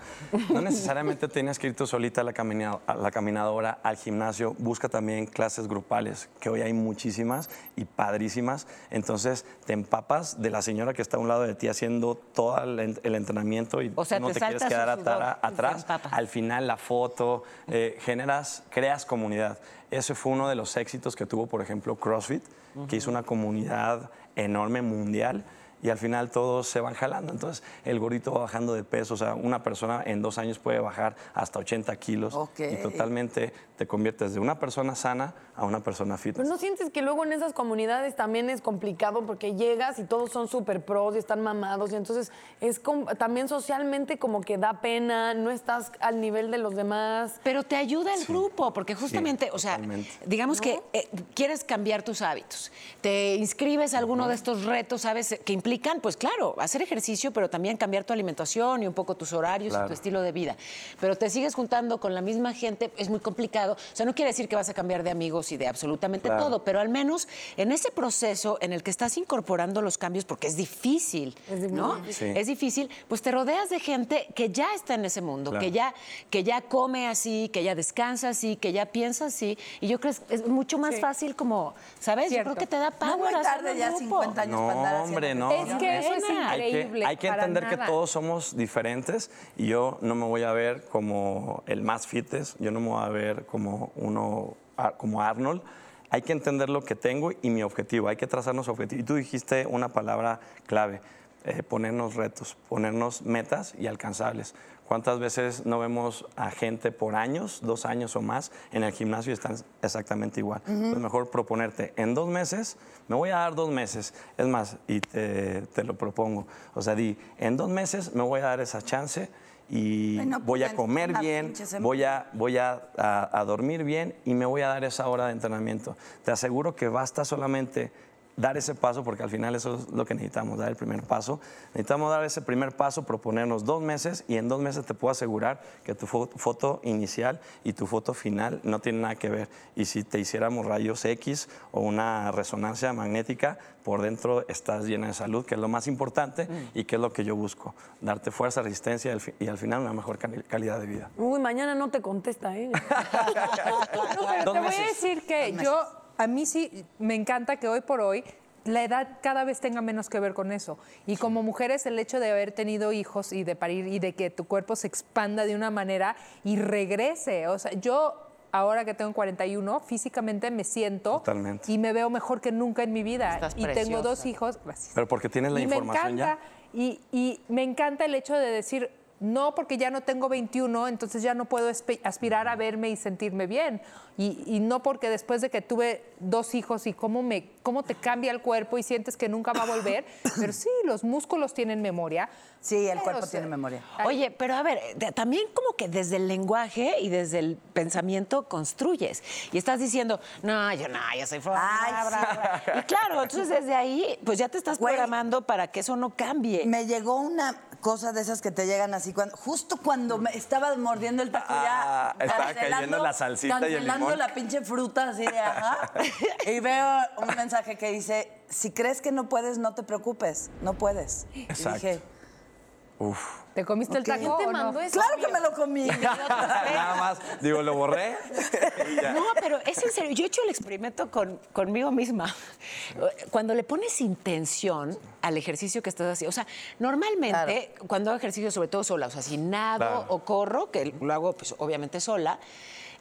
I: No necesariamente tienes que ir tú solita a la, camina- a la caminadora, al gimnasio. Busca también clases grupales, que hoy hay muchísimas y padrísimas. Entonces te empapas de la señora que está a un lado de ti haciendo todo el, en- el entrenamiento y
E: O sea,
I: no
E: te
I: te, quieres quedar atara- atrás. Al final la foto, eh, generas, creas comunidad. Ese fue uno de los éxitos que tuvo, por ejemplo, CrossFit, que hizo una comunidad enorme mundial y al final todos se van jalando. Entonces, el gordito va bajando de peso. O sea, una persona en dos años puede bajar hasta 80 kilos
H: Ok.
I: y totalmente te conviertes de una persona sana a una persona
F: Pero
I: fitness.
F: no sientes que luego en esas comunidades también es complicado porque llegas y todos son súper pros y están mamados y entonces es también socialmente como que da pena, no estás al nivel de los demás.
E: Pero te ayuda el grupo, porque justamente, o sea,
I: totalmente.
E: digamos que eh, quieres cambiar tus hábitos. Te inscribes a alguno de estos retos, ¿sabes? Que implican, pues claro, hacer ejercicio, pero también cambiar tu alimentación y un poco tus horarios y tu estilo de vida. Pero te sigues juntando con la misma gente, es muy complicado. O sea, no quiere decir que vas a cambiar de amigos y de absolutamente
I: Claro.
E: todo, pero al menos en ese proceso en el que estás incorporando los cambios, porque es difícil, ¿no?
I: Sí.
E: Es difícil, pues te rodeas de gente que ya está en ese mundo,
I: Claro.
E: que ya que ya come así, que ya descansa así, que ya piensa así. Y yo creo que es mucho más
G: Sí.
E: fácil como, ¿sabes?
G: Cierto.
E: Yo creo que te da power
H: No muy tarde, ya
E: grupo.
H: 50 años para andar
I: No, hombre, no.
G: Es que eso es
E: Pena.
I: Hay que,
G: increíble.
I: hay que entender que todos somos diferentes y yo no me voy a ver como el más fites, yo no me voy a ver como uno, como Arnold. Hay que entender lo que tengo y mi objetivo, hay que trazarnos objetivos. Y tú dijiste una palabra clave, eh, ponernos retos, ponernos metas y alcanzables. ¿Cuántas veces no vemos a gente por años, dos años o más, en el gimnasio y están exactamente igual? Es mejor proponerte, en dos meses, me voy a dar dos meses. Es más, y te, te lo propongo. O sea, di, en dos meses me voy a dar esa chance y
H: Bueno, pues,
I: voy a comer bien, voy a, voy a, a- a dormir bien y me voy a dar esa hora de entrenamiento. Te aseguro que basta solamente dar ese paso, porque al final eso es lo que necesitamos, dar el primer paso. Necesitamos dar ese primer paso, proponernos dos meses y en dos meses te puedo asegurar que tu fo- foto inicial y tu foto final no tienen nada que ver. Y si te hiciéramos rayos X o una resonancia magnética, por dentro estás llena de salud, que es lo más importante y que es lo que yo busco, darte fuerza, resistencia y al fi- y al final una mejor cali- calidad de vida.
F: Uy, mañana no te contesta, ¿eh?
G: No, pero te voy a
I: meses.
G: decir que yo, a mí sí me encanta que hoy por hoy la edad cada vez tenga menos que ver con eso. Y como mujeres, el hecho de haber tenido hijos y de parir y de que tu cuerpo se expanda de una manera y regrese. O sea, yo ahora que tengo 41, físicamente me siento
I: Totalmente.
G: y me veo mejor que nunca en mi vida.
E: Estás
G: y tengo dos hijos, gracias.
I: Pero porque tienes la
G: y me
I: información
G: encanta,
I: ya.
G: y, y me encanta el hecho de decir, no porque ya no tengo 21, entonces ya no puedo aspirar a verme y sentirme bien. Y, y no porque después de que tuve dos hijos y cómo, me, cómo te cambia el cuerpo y sientes que nunca va a volver, pero sí, los músculos tienen memoria.
H: Sí, el
G: Pero,
H: cuerpo
G: o sea,
H: tiene memoria.
E: Oye, pero a ver, de- también como que desde el lenguaje y desde el pensamiento construyes. Y estás diciendo, no, yo no, yo soy bla, bla, bla". Y claro, entonces desde ahí, pues ya te estás
H: Güey.
E: programando para que eso no cambie.
H: Me llegó una cosa de esas que te llegan así, cuando, justo cuando me estaba mordiendo el taco
I: Ah,
H: ya.
I: estaba cayendo la salsita y el
H: cancelando la pinche fruta así de ajá. Y veo un mensaje que dice, si crees que no puedes, no te preocupes, no puedes.
I: Exacto.
H: Y dije,
I: Uf.
G: ¿Te comiste el taco
H: ¿Quién te
G: no?
C: mandó eso?
H: claro que me lo comí.
I: Nada más, digo, lo borré.
E: No, pero es en serio. Yo he hecho el experimento con, conmigo misma. Cuando le pones intención al ejercicio que estás haciendo, o sea, normalmente cuando hago ejercicio, sobre todo sola, o sea, si nado
I: Claro.
E: o corro, que lo hago pues obviamente sola,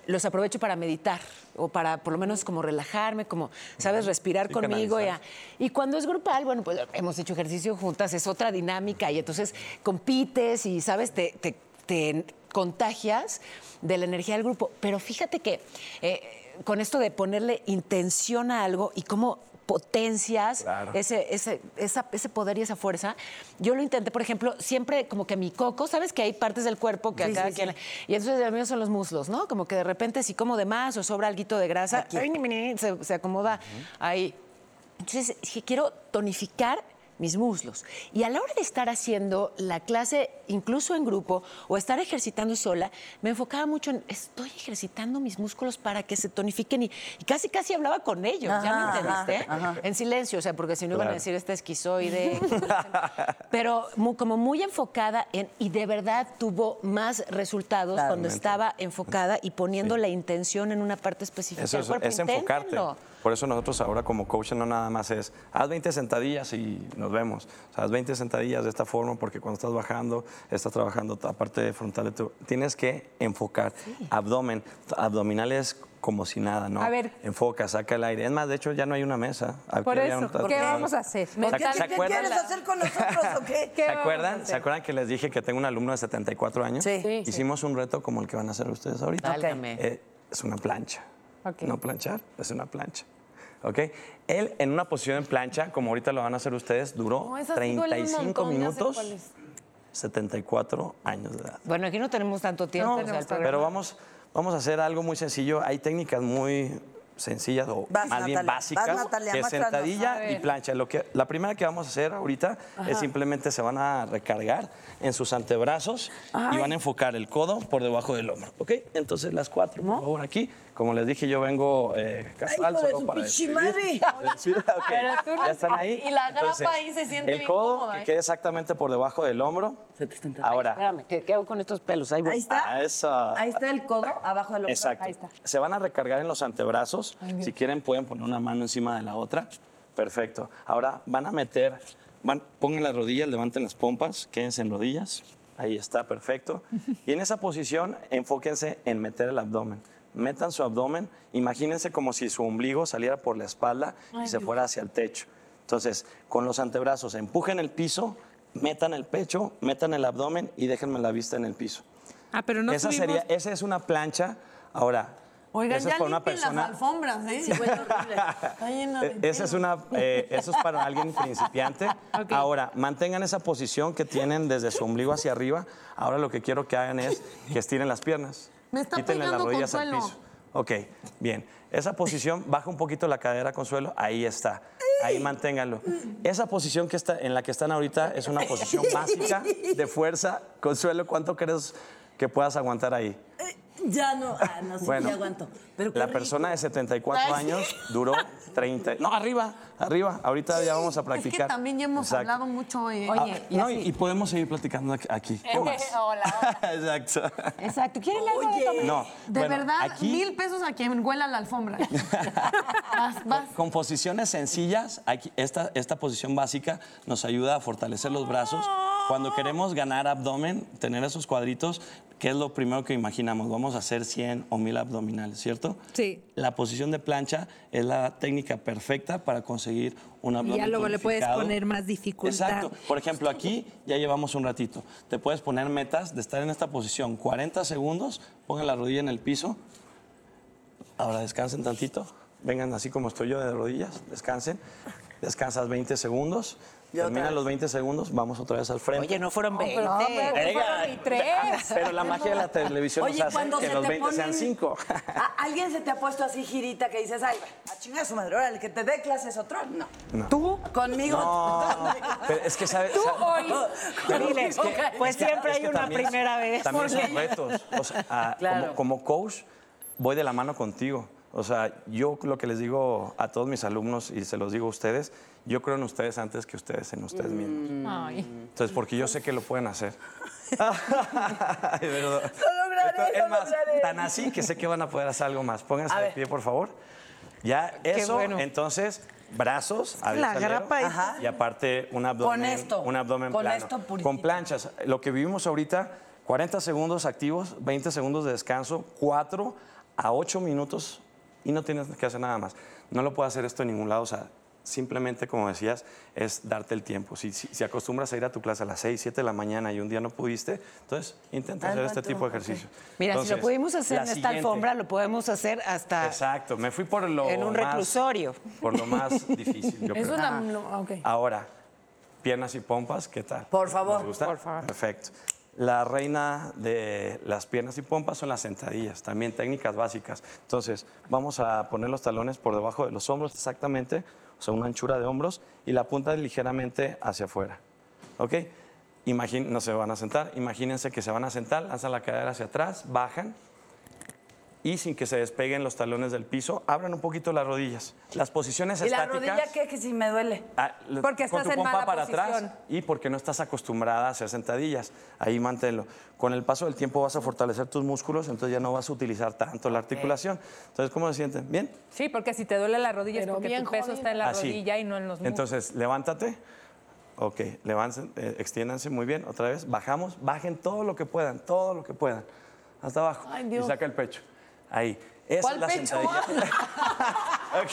E: los aprovecho para meditar o para por lo menos como relajarme, como, ¿sabes? Respirar conmigo. ya. Y cuando es grupal, bueno, pues hemos hecho ejercicio juntas, es otra dinámica y entonces compites y, ¿sabes? Te, te- te contagias de la energía del grupo. Pero fíjate que eh, con esto de ponerle intención a algo y cómo potencias
I: Claro.
E: ese, ese, esa- ese poder y esa fuerza. Yo lo intenté, por ejemplo, siempre como que mi coco, ¿sabes? Que hay partes del cuerpo que
H: Sí,
E: cada
H: sí,
E: quien...
H: sí.
E: Y entonces el mío son los muslos, ¿no? Como que de repente si como de más o sobra algo de grasa, ay, ni, ni, ni, se, se acomoda ahí. Entonces dije, quiero tonificar mis muslos. Y a la hora de estar haciendo la clase, incluso en grupo, o estar ejercitando sola, me enfocaba mucho en, estoy ejercitando mis músculos para que se tonifiquen y, y casi, casi hablaba con ellos, ¿ya me entendiste?
H: ajá, ajá.
E: En silencio, o sea, porque si no iban a
I: Claro.
E: decir, esta esquizoide. Pero mu- como muy enfocada en, y de verdad tuvo más resultados
H: Claro.
E: cuando estaba enfocada y poniendo la intención en una parte específica
I: Eso
E: del
I: es,
E: cuerpo.
I: es enfocarte. Por eso nosotros ahora como coach no nada más es, haz 20 sentadillas y nos vemos. O sea, haz 20 sentadillas de esta forma porque cuando estás bajando, estás trabajando la parte frontal de tu... Tienes que enfocar. Abdomen, abdominales como si nada, ¿no?
G: A ver.
I: Enfoca, saca el aire. Es más, de hecho ya no hay una mesa. Aquí
G: Por eso,
I: un-
G: ¿qué vamos a hacer?
I: ¿Se-
H: ¿Qué, qué
I: acuerdan?
H: quieres hacer con nosotros o qué?
G: ¿Qué
I: ¿Se acuerdan? ¿Se acuerdan que les dije que tengo un alumno de 74 años?
H: Sí. Sí,
I: Hicimos un reto como el que van a hacer ustedes ahorita.
E: Válgame.
I: Eh, es una plancha.
G: Ok.
I: No planchar, es una plancha. ¿Ok? Él en una posición en plancha, como ahorita lo van a hacer ustedes, duró
F: No, esas sí duelen un
I: 35
F: montón,
I: minutos,
F: cuáles.
I: 74 años de edad.
E: Bueno, aquí no tenemos tanto tiempo.
I: No,
E: o sea, el
I: pero vamos, vamos a hacer algo muy sencillo. Hay técnicas muy sencillas o
H: Vas,
I: más bien
H: Natalia,
I: básicas,
H: vas, Natalia,
I: que es sentadilla y plancha. Lo que, la primera que vamos a hacer ahorita es simplemente se van a recargar en sus antebrazos y van a enfocar el codo por debajo del hombro, ¿ok? Entonces las cuatro, por favor, aquí. Como les dije, yo vengo eh,
H: de
I: solo para describir.
H: madre.
I: Sí, ok,
F: Pero tú no-
I: Ya están ahí.
F: y la grapa
I: Entonces,
F: ahí se siente
I: El
F: bien
I: codo
F: cómoda,
I: que
F: ¿eh?
I: quede exactamente por debajo del hombro. Ahora,
E: Espérame, ¿qué, qué hago con estos pelos? Ahí voy.
H: Ahí está.
I: a eso.
H: Ahí está el codo, abajo del hombro.
I: Exacto.
H: Ahí está.
I: Se van a recargar en los antebrazos. Si quieren, pueden poner una mano encima de la otra. Perfecto. Ahora van a meter, van, pongan las rodillas, levanten las pompas, quédense en rodillas. Ahí está, perfecto. Y en esa posición, enfóquense en meter el abdomen. Metan su abdomen, imagínense como si su ombligo saliera por la espalda y se fuera hacia el techo. Entonces, con los antebrazos, empujen el piso, metan el pecho, metan el abdomen y déjenme la vista en el piso.
G: Ah, pero no
I: esa,
G: subimos-
I: sería, esa es una plancha. Ahora,
F: Oigan,
I: esa es
F: ya
I: para una
F: limpien las
I: persona.
F: alfombras, ¿eh?
H: Sí, horrible.
F: De
I: Eh, Esa es una, eh, eso es para alguien principiante. Ahora, mantengan esa posición que tienen desde su ombligo hacia arriba. Ahora lo que quiero que hagan es que estiren las piernas.
F: Me está
I: Quítenle las rodillas al piso. Ok, bien. Esa posición, baja un poquito la cadera, Consuelo. Ahí está. Ahí manténganlo. Esa posición que está, en la que están ahorita es una posición básica de fuerza. Consuelo, ¿cuánto crees que puedas aguantar ahí?
H: Ya no, ah, no sé
I: Bueno,
H: si aguanto. Pero
I: la
H: rico.
I: persona de 74 años duró 30. No, arriba, arriba. Ahorita ya vamos a
F: Es
I: practicar.
F: que también ya hemos
I: Exacto.
F: hablado mucho hoy.
E: Oye,
I: Ah,
E: y
I: no,
E: así-
I: y, podemos seguir platicando aquí- aquí. ¿Qué más?
F: Hola.
I: Exacto.
E: Exacto. ¿Quieren algo de tomar?
I: No,
F: De
I: bueno,
F: verdad,
I: aquí-
F: mil pesos a quien huela la alfombra. vas, vas.
I: Con posiciones sencillas, aquí, esta, esta posición básica nos ayuda a fortalecer los brazos. Cuando queremos ganar abdomen, tener esos cuadritos, ¿qué es lo primero que imaginamos? Vamos a hacer 100 o 1000 abdominales, ¿cierto?
G: Sí.
I: La posición de plancha es la técnica perfecta para conseguir un
G: Y
I: abdomen
G: ya luego le puedes poner más dificultad.
I: Exacto. Por ejemplo, aquí ya llevamos un ratito. Te puedes poner metas de estar en esta posición 40 segundos, pongan la rodilla en el piso. Ahora descansen tantito. Vengan así como estoy yo de rodillas, descansen. Descansas 20 segundos. Terminan los 20 segundos, vamos otra vez al frente.
E: Oye, no fueron 20.
I: Venga. Pero la magia de la televisión
H: Oye,
I: nos hace
H: cuando
I: que
H: se
I: los
H: te
I: 20 sean
H: ponen-
I: 5.
H: ¿A- ¿Alguien se te ha puesto así girita que dices, ay, a chingar a su madre, órale, que te dé clases otro? No.
F: ¿Tú?
H: Conmigo.
I: Pero es que sabe,
G: Tú
I: sabe-
G: hoy.
I: Pero
E: Dile,
I: es que-
E: pues
I: es que-
E: siempre
I: es
E: hay
I: que
E: una
I: también-
E: primera vez.
I: También son retos. O sea, ah,
H: Claro.
I: como, como coach, voy de la mano contigo. O sea, yo lo que les digo a todos mis alumnos y se los digo a ustedes, yo creo en ustedes antes que ustedes en ustedes mismos.
G: Ay.
I: Entonces, porque yo sé que lo pueden hacer. Ay, verdad.
H: Lo lograré,
I: Esto-
H: lo
I: es más,
H: lograré.
I: tan así que sé que van a poder hacer algo más. Pónganse
H: A
I: de
H: ver.
I: pie, por favor. Ya, eso,
E: bueno.
I: entonces, brazos,
E: La grapa
I: y aparte un abdomen,
H: esto,
I: un abdomen
H: con
I: plano.
H: esto puritito.
I: con planchas. Lo que vivimos ahorita, 40 segundos activos, 20 segundos de descanso, 4 a 8 minutos y no tienes que hacer nada más. No lo puedo hacer esto en ningún lado, o sea, simplemente, como decías, es darte el tiempo. Si, si, si acostumbras a ir a tu clase a las 6, 7 de la mañana y un día no pudiste, entonces intenta hacer este tipo de ejercicio.
E: Mira, si
I: Entonces,
E: lo pudimos hacer en esta
I: siguiente.
E: alfombra, lo podemos hacer hasta
I: Exacto, me fui por lo
E: en un
I: más-
E: reclusorio.
I: por lo más difícil, yo
F: Eso
I: creo.
F: es la. no, ok.
I: Ahora, piernas y pompas, ¿qué tal?
H: Por favor.
I: ¿Les gusta?
G: Por favor.
I: Perfecto. La reina de las piernas y pompas son las sentadillas, también técnicas básicas. Entonces, vamos a poner los talones por debajo de los hombros exactamente, o sea, una anchura de hombros y la punta ligeramente hacia afuera. ¿Ok? No se van a sentar, imagínense que se van a sentar, lanzan la cadera hacia atrás, bajan y sin que se despeguen los talones del piso, abran un poquito las rodillas. Las posiciones
H: ¿Y la
I: estáticas...
H: rodilla qué? Que si me duele.
I: Ah,
G: Porque
I: con
G: estás
I: tu
G: en
I: pompa
G: mala
I: para
G: posición.
I: atrás y porque no estás acostumbrada a hacer sentadillas. Ahí manténlo. Con el paso del tiempo vas a fortalecer tus músculos, entonces ya no vas a utilizar tanto la articulación. Entonces, ¿cómo se sienten? ¿Bien?
G: Sí, porque si te duele la rodilla
F: Pero
G: es porque
F: bien
G: tu peso está en la
I: Así.
G: rodilla y no en los músculos.
I: Entonces, levántate. Ok, levanten, eh, extiéndanse muy bien. Otra vez, bajamos, bajen todo lo que puedan, todo lo que puedan. Hasta abajo.
F: Ay, Dios.
I: Y saca el pecho. Ahí. Esa
F: ¿Cuál
I: es la
F: pecho?
I: sentadilla. ok.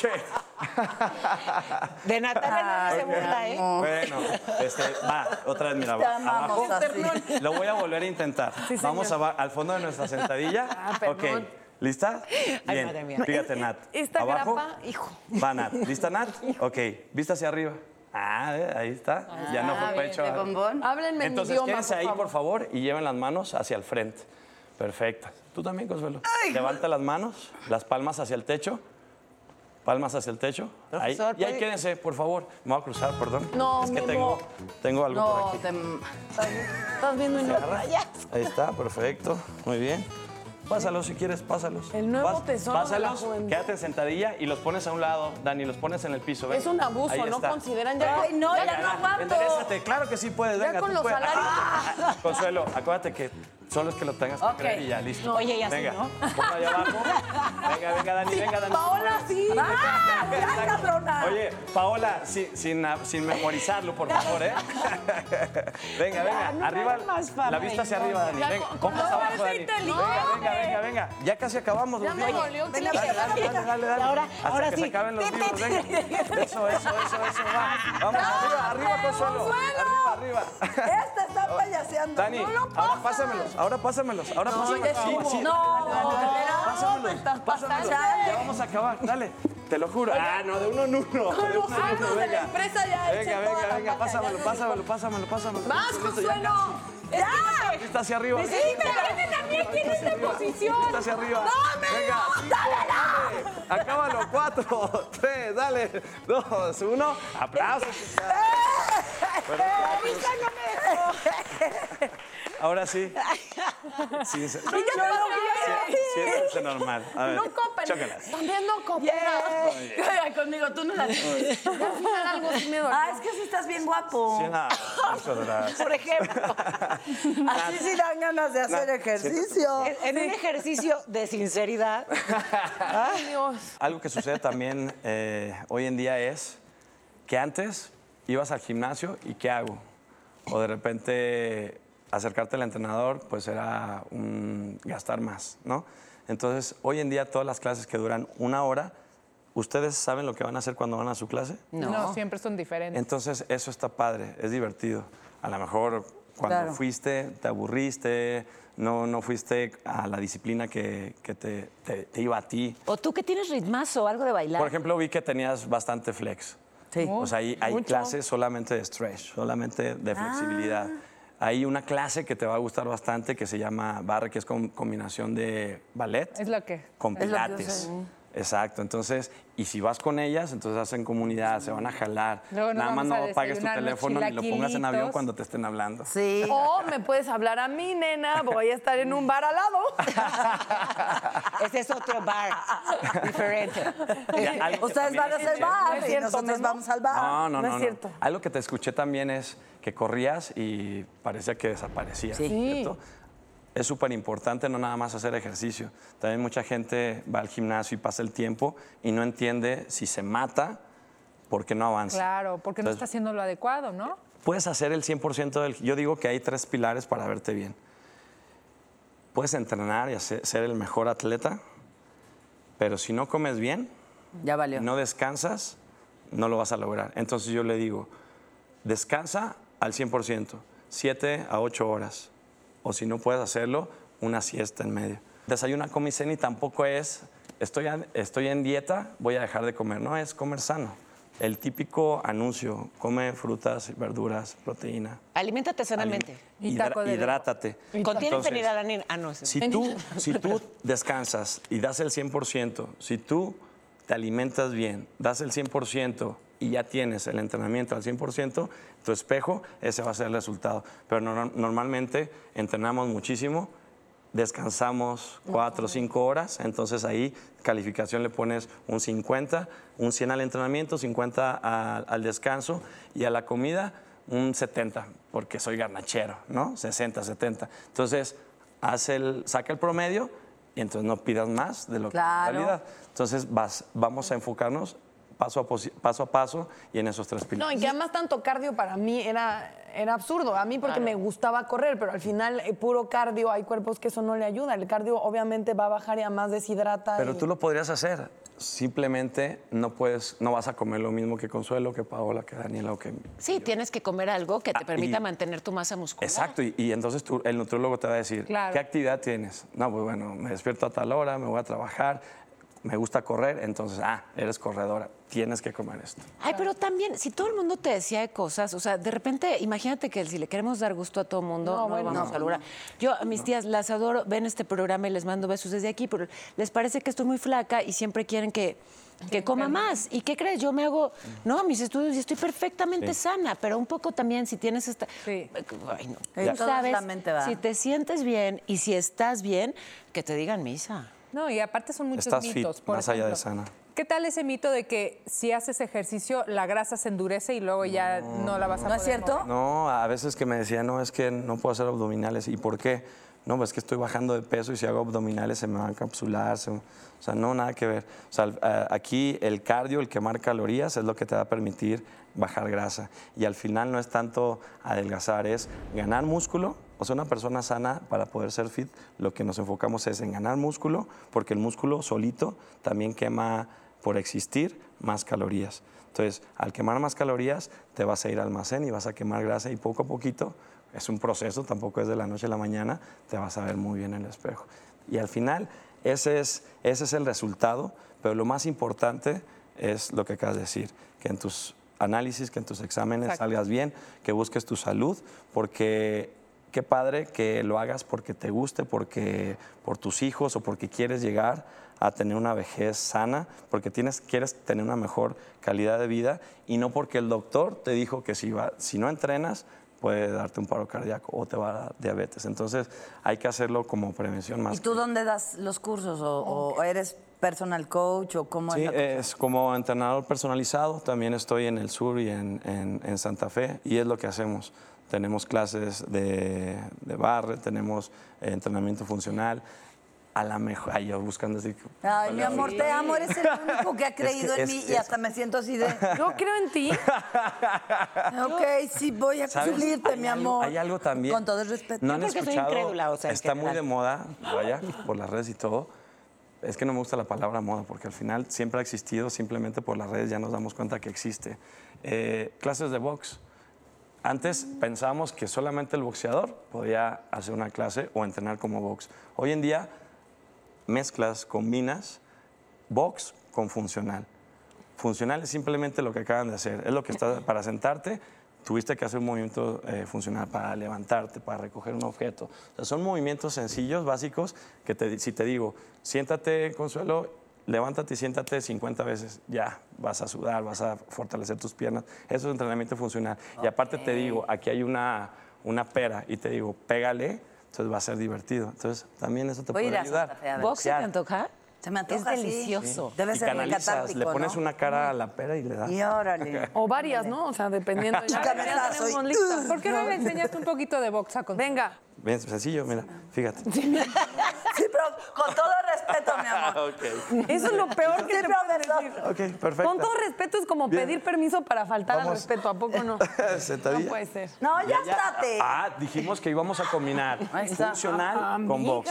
E: De Natalia no se burla, ¿eh?
I: Bueno, este, va, otra vez, mira, va, abajo.
H: así.
I: Lo voy a volver a intentar. Vamos a al fondo de nuestra sentadilla. ok,
F: perdón.
I: ¿lista?
E: Ay,
I: Bien,
E: madre mía.
I: fíjate, Nat.
F: Esta
I: Abajo.
F: grapa, hijo.
I: Va, Nat. ¿Lista, Nat? Ok, vista hacia arriba. Ah, eh, ahí está. ya no fue
H: bien,
I: pecho.
H: de
I: ah.
H: bombón.
F: Háblenme en mi
I: Entonces,
F: idioma,
I: quédense
F: por
I: ahí,
F: favor.
I: por favor, y lleven las manos hacia el frente. Perfecto. Tú también, Consuelo. Levanta las manos, las palmas hacia el techo. Palmas hacia el techo. Ahí.
E: Profesor,
I: Y ahí
E: ¿puede-
I: quédense, por favor. Me voy a cruzar, perdón.
F: No,
I: es que tengo, tengo algo por
H: No,
I: aquí.
H: te...
F: Estás viendo y no.
I: Ahí está, perfecto. Muy bien. Pásalos si quieres, pásalos.
F: El nuevo tesoro de la juventud.
I: quédate en sentadilla y los pones a un lado, Dani, los pones en el piso. ven.
F: Es un abuso,
I: Ahí
F: ¿no
I: está.
F: consideran ya?
H: Ay, no, ya no aguanto.
I: Enderezate, claro que sí puedes,
F: Ya
I: venga,
F: con
I: tú
F: los
I: puedes.
F: salarios.
I: Consuelo, acuérdate que solo es que lo tengas que creer y ya, listo.
E: Oye, y así,
I: venga,
E: ¿no?
I: ponlo allá abajo. Venga, venga, Dani, venga, Dani.
F: Paola, sí.
H: ¡Ah! ¡Ya, cabrona!
I: Oye, Paola, sin, sin, sin memorizarlo, por favor, ¿eh? venga, venga,
E: no
I: arriba, la vista hacia arriba, Dani.
F: Ya
I: Venga, ponte
F: con
I: abajo, Dani. Venga, venga, venga, venga. Ya casi acabamos los
F: Ya
I: libros.
H: Venga,
F: que-
H: venga,
I: Dale, dale, dale, dale.
E: Y ahora-
I: Hasta
E: ahora
I: que
E: sí.
I: se acaben los libros, venga. Eso, eso, eso, eso, va. Vamos, arriba, arriba, Consuelo. Arriba, arriba.
H: Este está payaseando.
I: Dani,
H: no lo
I: ahora pásamelos, ahora pásamelos, ahora pásamelos.
F: ya
I: Sí, sí.
H: No, no,
I: pásamelos,
F: me
I: pásamelos. Ya vamos a acabar, dale. Te lo juro. Ah, no, de uno en uno. De en venga.
F: empresa ya eché
I: Venga, venga, pásamelo, pásamelo, pásamelo, pásamelo.
F: ¡Más,
I: Listo, ya
F: Consuelo!
H: ¡Ya!
I: Está hacia arriba.
F: Sí, pero mí aquí en esta posición.
I: Está hacia arriba. Venga, cinco, dale. Acábalo. Cuatro, tres, dale. Dos, uno. Aplausos. Perfecto. Ahora sí. Sí,
F: no
I: siéntense normal. A ver,
F: No copen.
I: chócalas.
F: También no coopera.
H: Oiga, conmigo, tú no la tienes.
F: Al final algo sí me dolió.
H: Ah, es que sí estás bien guapo.
I: Sí, nada.
E: Por ejemplo,
H: Así sí dan ganas de hacer ejercicio.
E: en, en un ejercicio de sinceridad,
F: Ay, Dios.
I: Algo que sucede también eh, hoy en día es que antes ibas al gimnasio y ¿qué hago? O de repente acercarte al entrenador, pues era un gastar más, ¿no? Entonces, hoy en día todas las clases que duran una hora, ¿ustedes saben lo que van a hacer cuando van a su clase?
G: No. siempre son diferentes.
I: Entonces, eso está padre, es divertido. A lo mejor cuando
H: Claro.
I: fuiste, te aburriste, no, no fuiste a la disciplina que, que te, te- te iba a ti.
E: o tú que tienes ritmazo, algo de bailar.
I: Por ejemplo, vi que tenías bastante flex.
H: Sí.
I: O sea, hay, clases solamente de stretch, solamente de flexibilidad. Hay una clase que te va a gustar bastante que se llama barre, que es com- combinación de ballet
G: Es lo que.
I: con
H: Es lo que yo
I: pilates. Exacto, entonces, y si vas con ellas, entonces hacen comunidad, se van a jalar.
G: Luego
I: Nada más no apagues tu teléfono ni lo pongas en avión cuando te estén hablando.
H: Sí.
F: O me puedes hablar a mí, nena. Voy a estar en un bar al lado.
E: Ese es otro bar diferente.
I: Ya,
H: Ustedes van a hacer bar
F: No es
H: y
F: cierto,
H: nosotros
F: ¿no?
H: vamos al bar.
I: No, no,
F: No
I: no.
F: es
I: no.
F: cierto.
I: Algo que te escuché también es que corrías y parecía que desaparecías.
H: Sí.
I: ¿cierto? Es súper importante no nada más hacer ejercicio. También mucha gente va al gimnasio y pasa el tiempo y no entiende si se mata, por qué no avanza.
G: Claro, porque no
I: Entonces,
G: está haciendo lo adecuado, ¿no?
I: Puedes hacer el 100% del... Yo digo que hay tres pilares para verte bien. Puedes entrenar y hacer- ser el mejor atleta, pero si no comes bien,
H: Ya valió.
I: no descansas, no lo vas a lograr. Entonces yo le digo, descansa al 100%, 7 a 8 horas. O si no puedes hacerlo, una siesta en medio. Desayuna, come y cena y tampoco es, estoy, en- estoy en dieta, voy a dejar de comer. No, es comer sano. El típico anuncio, come frutas, verduras, proteína.
E: Aliméntate sanamente.
G: Y taco de-
I: hidrátate.
E: Contiene fenilalanina. Ah, no,
I: si tú, si tú descansas y das el 100%, si tú te alimentas bien, das el 100% y ya tienes el entrenamiento al 100%, tu espejo, ese va a ser el resultado. Pero no- normalmente entrenamos muchísimo, descansamos cuatro o cinco horas, entonces ahí calificación le pones un 50, un 100 al entrenamiento, 50 a- al descanso y a la comida un 70, porque soy garnachero, ¿no? 60, 70. Entonces, haz el, saca el promedio y entonces no pidas más de lo que en realidad. Entonces, vas, vamos a enfocarnos paso a, paso a paso y en esos tres
F: No,
I: pilares.
F: y que además tanto cardio para mí era, era absurdo. A mí porque me gustaba correr, pero al final eh, puro cardio, hay cuerpos que eso no le ayuda. El cardio obviamente va a bajar y además deshidrata.
I: Pero
F: y-
I: tú lo podrías hacer. Simplemente no puedes, no vas a comer lo mismo que Consuelo, que Paola, que Daniela o que
E: Sí, tienes que comer algo que te
I: Ah,
E: permita
I: y-
E: mantener tu masa muscular.
I: Exacto, y, y entonces tú- el nutriólogo te va a decir,
G: Claro.
I: ¿qué actividad tienes? No, pues bueno, me despierto a tal hora, me voy a trabajar, me gusta correr, entonces, ah, eres corredora, tienes que comer esto.
E: Ay, pero también, si todo el mundo te decía de cosas, o sea, de repente, imagínate que si le queremos dar gusto a todo el mundo, no, lo vamos a lograr. Yo a mis tías las adoro, ven este programa y les mando besos desde aquí, pero les parece que estoy muy flaca y siempre quieren que, que coma más. ¿Y qué crees? Yo me hago, no, mis estudios y estoy perfectamente sana, pero un poco también si tienes esta...
G: Sí.
E: Ay, no.
H: Sí,
E: Tú sabes, si te sientes bien y si estás bien, que te digan misa.
G: No, y aparte son muchos
I: Estás fit,
G: mitos. Por
I: más allá de sana.
G: ¿Qué tal ese mito de que si haces ejercicio, la grasa se endurece y luego ya no la vas a
H: ¿No es cierto?
G: mover?
I: No, a veces que me decían, no, es que no puedo hacer abdominales. ¿Y por qué? No, pues es que estoy bajando de peso y si hago abdominales se me van a encapsular. se- o sea, no, nada que ver. O sea, aquí el cardio, el quemar calorías, es lo que te va a permitir bajar grasa. Y al final no es tanto adelgazar, es ganar músculo. O sea, una persona sana para poder ser fit, lo que nos enfocamos es en ganar músculo, porque el músculo solito también quema por existir más calorías. Entonces, al quemar más calorías, te vas a ir al almacén y vas a quemar grasa y poco a poquito, es un proceso, tampoco es de la noche a la mañana, te vas a ver muy bien en el espejo. Y al final, ese es, ese es el resultado, pero lo más importante es lo que acabas de decir, que en tus análisis, que en tus exámenes
G: Exacto.
I: salgas bien, que busques tu salud, porque qué padre que lo hagas porque te guste, porque por tus hijos o porque quieres llegar a tener una vejez sana, porque tienes, quieres tener una mejor calidad de vida y no porque el doctor te dijo que si, va- si no entrenas, puede darte un paro cardíaco o te va a dar diabetes. Entonces hay que hacerlo como prevención más.
H: ¿Y tú dónde das los cursos? ¿O, o eres personal coach o cómo
I: Sí,
H: es
I: es como entrenador personalizado. También estoy en el sur y en, en- en Santa Fe y es lo que hacemos. Tenemos clases de, de barre, tenemos eh, entrenamiento funcional. A la mejor, ay, yo buscando así.
H: Ay, mi amor, te amo, eres el único que ha creído
I: que-
H: en
I: es-
H: mí y
I: es-
H: hasta me siento así de,
F: Yo creo en ti.
H: ok, sí, voy a
I: ¿Sabes?
H: cumplirte,
I: Hay
H: mi amor.
I: Hay algo también.
H: Con todo el respeto.
I: No han
E: porque soy
I: escuchado.
E: incrédula, o sea,
I: está muy de moda, vaya, por las redes y todo. Es que no me gusta la palabra moda, porque al final siempre ha existido, simplemente por las redes ya nos damos cuenta que existe. Eh, clases de box. Antes pensábamos que solamente el boxeador podía hacer una clase o entrenar como box. Hoy en día mezclas, combinas box con funcional. Funcional es simplemente lo que acaban de hacer. Es lo que está para sentarte. Tuviste que hacer un movimiento eh, funcional para levantarte, para recoger un objeto. O sea, son movimientos sencillos, básicos, que te- si te digo, siéntate, Consuelo, levántate y siéntate 50 veces, ya vas a sudar, vas a fortalecer tus piernas. Eso es entrenamiento funcional. Y aparte te digo, aquí hay una, una pera y te digo, pégale, entonces va a ser divertido. Entonces también eso te
H: Voy a ir
I: puede
H: a
I: ayudar.
H: Santa Fe a ver.
E: ¿Box se te antoja?
H: Se me antoja
E: Es
H: así.
E: delicioso.
H: Debe
I: y
H: ser
I: canalizas, le pones
H: ¿no?
I: una cara a la pera y le das.
H: Y órale.
F: O varias, ¿no? O sea, dependiendo. Ya, ya tenemos
H: Soy-
F: lista.
G: ¿Por qué no le enseñas un poquito de box a Consuelo?
F: Venga.
I: Bien sencillo, mira, fíjate.
H: Pero con todo respeto, mi amor.
I: ok.
F: Eso es lo peor que
H: Sí,
F: te pueden decir.
I: Ok, perfecto.
F: Con todo respeto es como
I: Bien.
F: pedir permiso para faltar al respeto, ¿a poco no?
I: Sentadilla.
F: No puede ser.
H: No, ya, estate.
I: Ah, dijimos que íbamos a combinar funcional
F: Ah,
I: con box.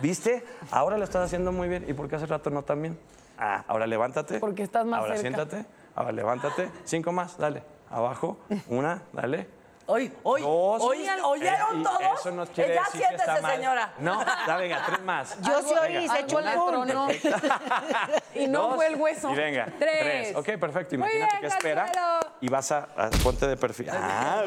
I: ¿Viste? Ahora lo estás haciendo muy bien. ¿Y por qué hace rato no tan bien? Ah, ahora levántate.
F: Porque estás más
I: Ahora
F: cerca.
I: siéntate. Ahora levántate. Cinco más, dale. Abajo. Una, dale.
H: Hoy, hoy,
I: Dos.
H: hoy, ¿oyeron
I: Eh,
H: todos?
I: Eso nos quiere
H: ya
I: decir que está
H: siéntese,
I: mal.
H: señora.
I: No, da, venga, tres más.
E: Yo sí oí, se echó pum.
F: tronó. Y no
I: Dos,
F: fue el hueso.
I: Y venga.
F: Tres.
I: Ok, perfecto. Imagínate
F: bien,
I: que espera. Y vas a, a- ponte de perfil. Ah,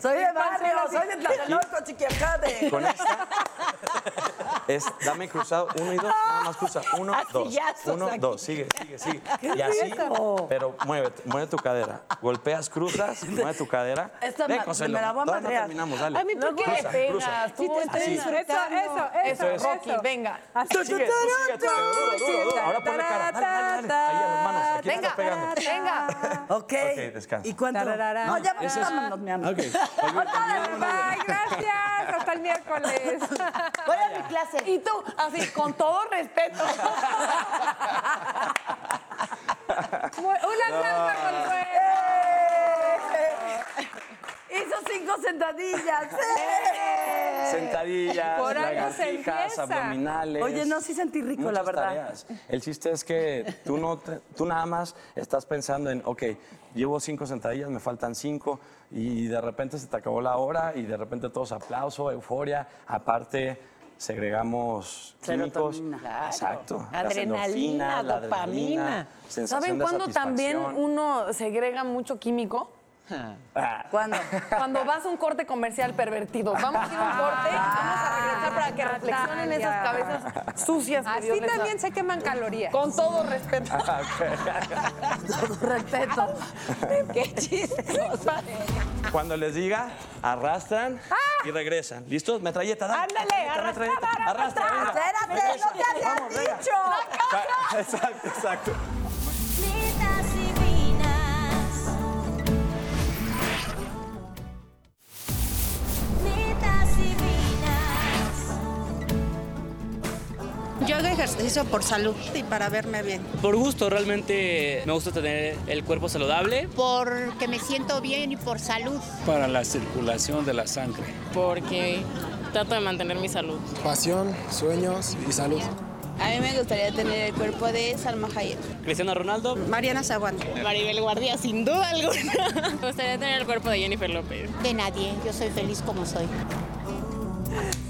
H: Soy de barrio, soy de Tlatelolco, Chiquiacate.
I: con esta. Es, dame cruzado, uno y dos, nada más cruza. Uno, dos.
E: sillazos
I: Uno,
E: aquí.
I: dos, sigue, sigue, sigue. Y así, pero muévete, mueve tu cadera. Golpeas, cruzas, mueve tu cadera.
H: Esta
I: Ven,
H: me la voy a
I: no terminamos, dale.
E: A mí, ¿por qué le
I: pegas, tú
E: te
I: Así.
G: Eso, eso,
I: Eso es.
F: Rocky, venga.
G: Así.
I: Sigue, tú sigue, tú sigue. Duro, duro, duro. Ahora ponle cara. Dale, dale, dale. Ahí a las manos, aquí
F: Venga,
I: estás pegando.
F: venga.
H: Ok.
I: Ok, descansa.
H: ¿Y cuánto? No, ya vámonos, mi amor.
I: Ok.
G: Bye, gracias. El miércoles.
H: Voy a mi clase.
F: Y tú, así, con todo respeto.
G: Una salsa, Consuelo.
H: Hizo cinco sentadillas. ¡Sí!
I: Sentadillas,
G: Por
I: lagartijas, abdominales.
H: Oye, no, sí sentí rico, la verdad.
I: tareas. El chiste es que tú, no te- tú nada más estás pensando en, ok, llevo cinco sentadillas, me faltan cinco, y de repente se te acabó la hora, y de repente todos aplauso, euforia. Aparte, segregamos químicos.
H: Serotonina.
I: Exacto.
E: Adrenalina,
I: la
E: dopamina.
I: adrenalina,
F: ¿Saben cuándo también uno segrega mucho químico?
I: Ah,
H: ¿Cuándo?
F: Cuando vas a un corte comercial pervertido. Vamos a ir a un corte y vamos a regresar para que reflexionen esas cabezas sucias. que
G: Así también se queman calorías.
F: Con todo respeto.
H: Respeto.
E: Qué chistosa.
I: Cuando les diga, arrastran y regresan. ¿Listos? Metralleta, dale.
G: Ándale, arrastra.
I: Arrastra.
H: Espérate, no te había
I: Vamos, venga.
H: dicho.
I: Exacto, exacto.
J: Yo hago ejercicio por salud y para verme bien.
K: Por gusto, realmente me gusta tener el cuerpo saludable.
J: Porque me siento bien y por salud.
L: para la circulación de la sangre.
M: porque trato de mantener mi salud.
L: Pasión, sueños y salud.
J: A mí me gustaría tener el cuerpo de Salma Hayek.
K: Cristiano Ronaldo.
J: Mariana Zaguán.
M: Maribel Guardia, sin duda alguna. Me gustaría tener el cuerpo de Jennifer López.
J: De nadie, yo soy feliz como soy.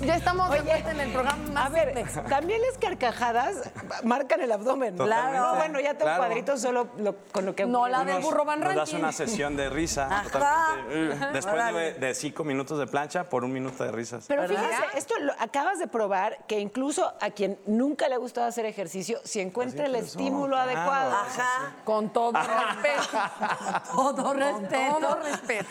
F: Ya estamos de vuelta en el programa más
E: A ver, también las carcajadas marcan el abdomen.
I: Totalmente.
E: No, bueno, ya tengo
I: Claro.
E: cuadritos solo lo- con lo que...
F: No, la del burro Van
I: Nos das
F: Ranking.
I: una sesión de risa.
H: Ajá.
I: Después de, cinco minutos de plancha por un minuto de risas.
E: Pero
H: ¿Verdad?
E: fíjese, esto lo acabas de probar que incluso a quien nunca le ha gustado hacer ejercicio, si encuentra el estímulo
I: claro.
E: adecuado.
H: Ajá.
F: Con todo respeto.
H: Todo respeto.
F: Todo respeto.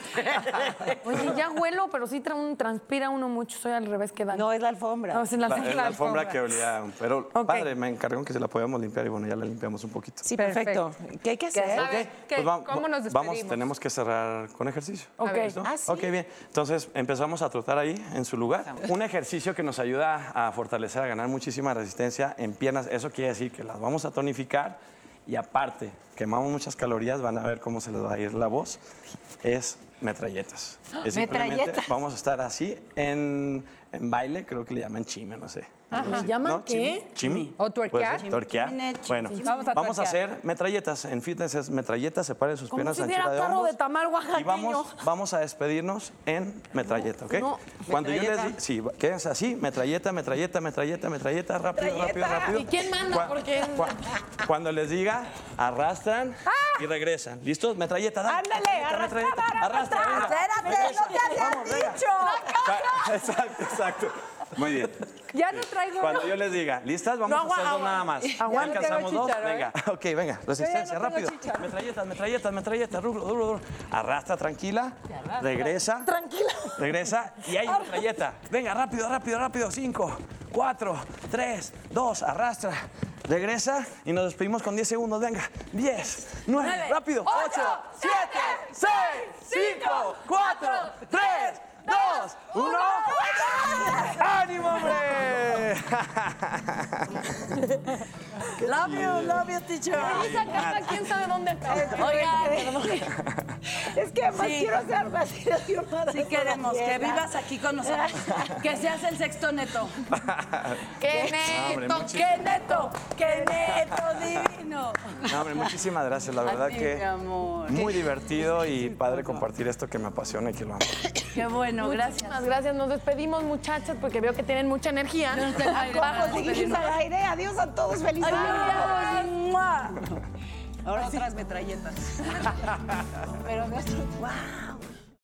F: Oye, ya huelo, pero sí tra- un- transpira uno mucho. Soy al revés que Dan.
E: No, es la alfombra.
F: No, es la,
I: La, alfombra que olía. Pero
F: Ok.
I: padre, me encargaron que se la podíamos limpiar y bueno, ya la limpiamos un poquito.
E: Sí, perfecto. ¿Qué hay que hacer?
I: Pues va-
G: ¿cómo nos
I: Vamos,
G: despedimos?
I: tenemos que cerrar con ejercicio.
F: Ok.
I: ¿Listo?
E: Ah, sí.
I: Ok, bien. Entonces empezamos a trotar ahí en su lugar. Un ejercicio que nos ayuda a fortalecer, a ganar muchísima resistencia en piernas. Eso quiere decir que las vamos a tonificar y aparte quemamos muchas calorías. Van a ver cómo se les va a ir la voz. Es metralletas. Es simplemente
E: Metralletas.
I: vamos a estar así en, en baile, creo que le llaman chime, no sé.
F: ¿Le llaman
I: ¿No?
F: qué?
I: Chimi.
G: ¿O tuerquear?
I: Tuerquear. Bueno,
G: Vamos a
I: vamos a
G: tuerquear.
I: hacer metralletas. En fitness es metralletas, separe sus
F: Como
I: piernas
F: si
I: anchura de
F: carro
I: hombros.
F: de tamal
I: Y
F: oaxaqueño.
I: vamos, vamos a despedirnos en metralleta, ¿ok?
F: No.
I: Cuando yo les diga, sí, quédense así, metralleta, metralleta, metralleta, metralleta, rápido, rápido, rápido.
F: ¿Y quién manda? Porque-
I: cua- cuando les diga, arrastran y regresan. ¿Listos? Metralleta, dale.
E: Ándale,
I: Metralleta, metralleta. Arrastra, venga.
H: Espérate, no te había dicho.
I: Exacto, exacto. Muy bien.
G: Ya no traigo...
I: Cuando yo les diga, ¿listas? Vamos
F: No,
I: a hacer
F: agua-
I: dos nada más.
F: agua-
I: ¿Ya alcanzamos dos?
G: ¿eh?
I: Venga, ok, venga. Resistencia,
G: tengo
I: rápido.
G: chícharo.
I: Metralletas, metralletas, metralletas, duro, duro, duro. Arrastra, tranquila. Regresa.
H: Tranquila.
I: Regresa y hay metralleta. Venga, rápido, rápido, rápido. Cinco, cuatro, tres, dos, arrastra. Regresa y nos despedimos con 10 segundos. Venga, 10, 9, rápido. 8, 7, 6, 5, 4, 3, 2, 1. ¡Ánimo, hombre!
H: Love you, love you, teacher.
F: Esa carta, quién sabe dónde está. Oigan,
E: Es que además
H: Sí.
E: quiero así de firmada.
H: Sí queremos que vivas aquí con nosotros. Que seas el sexto neto.
F: qué
I: hombre,
F: neto,
I: muchis-
F: qué neto.
H: ¡Qué neto divino!
I: No, hombre, muchísimas gracias. La verdad
H: ti,
I: que
H: mi amor.
I: muy divertido y padre compartir esto que me apasiona y que lo amo.
H: Qué bueno, gracias.
F: Muchísimas gracias. Nos despedimos, muchachas, porque veo que tienen mucha energía.
E: Vamos, seguimos al aire. Adiós a todos. Feliz. Ahora otras metralletas. Pero nuestro... ¡Wow!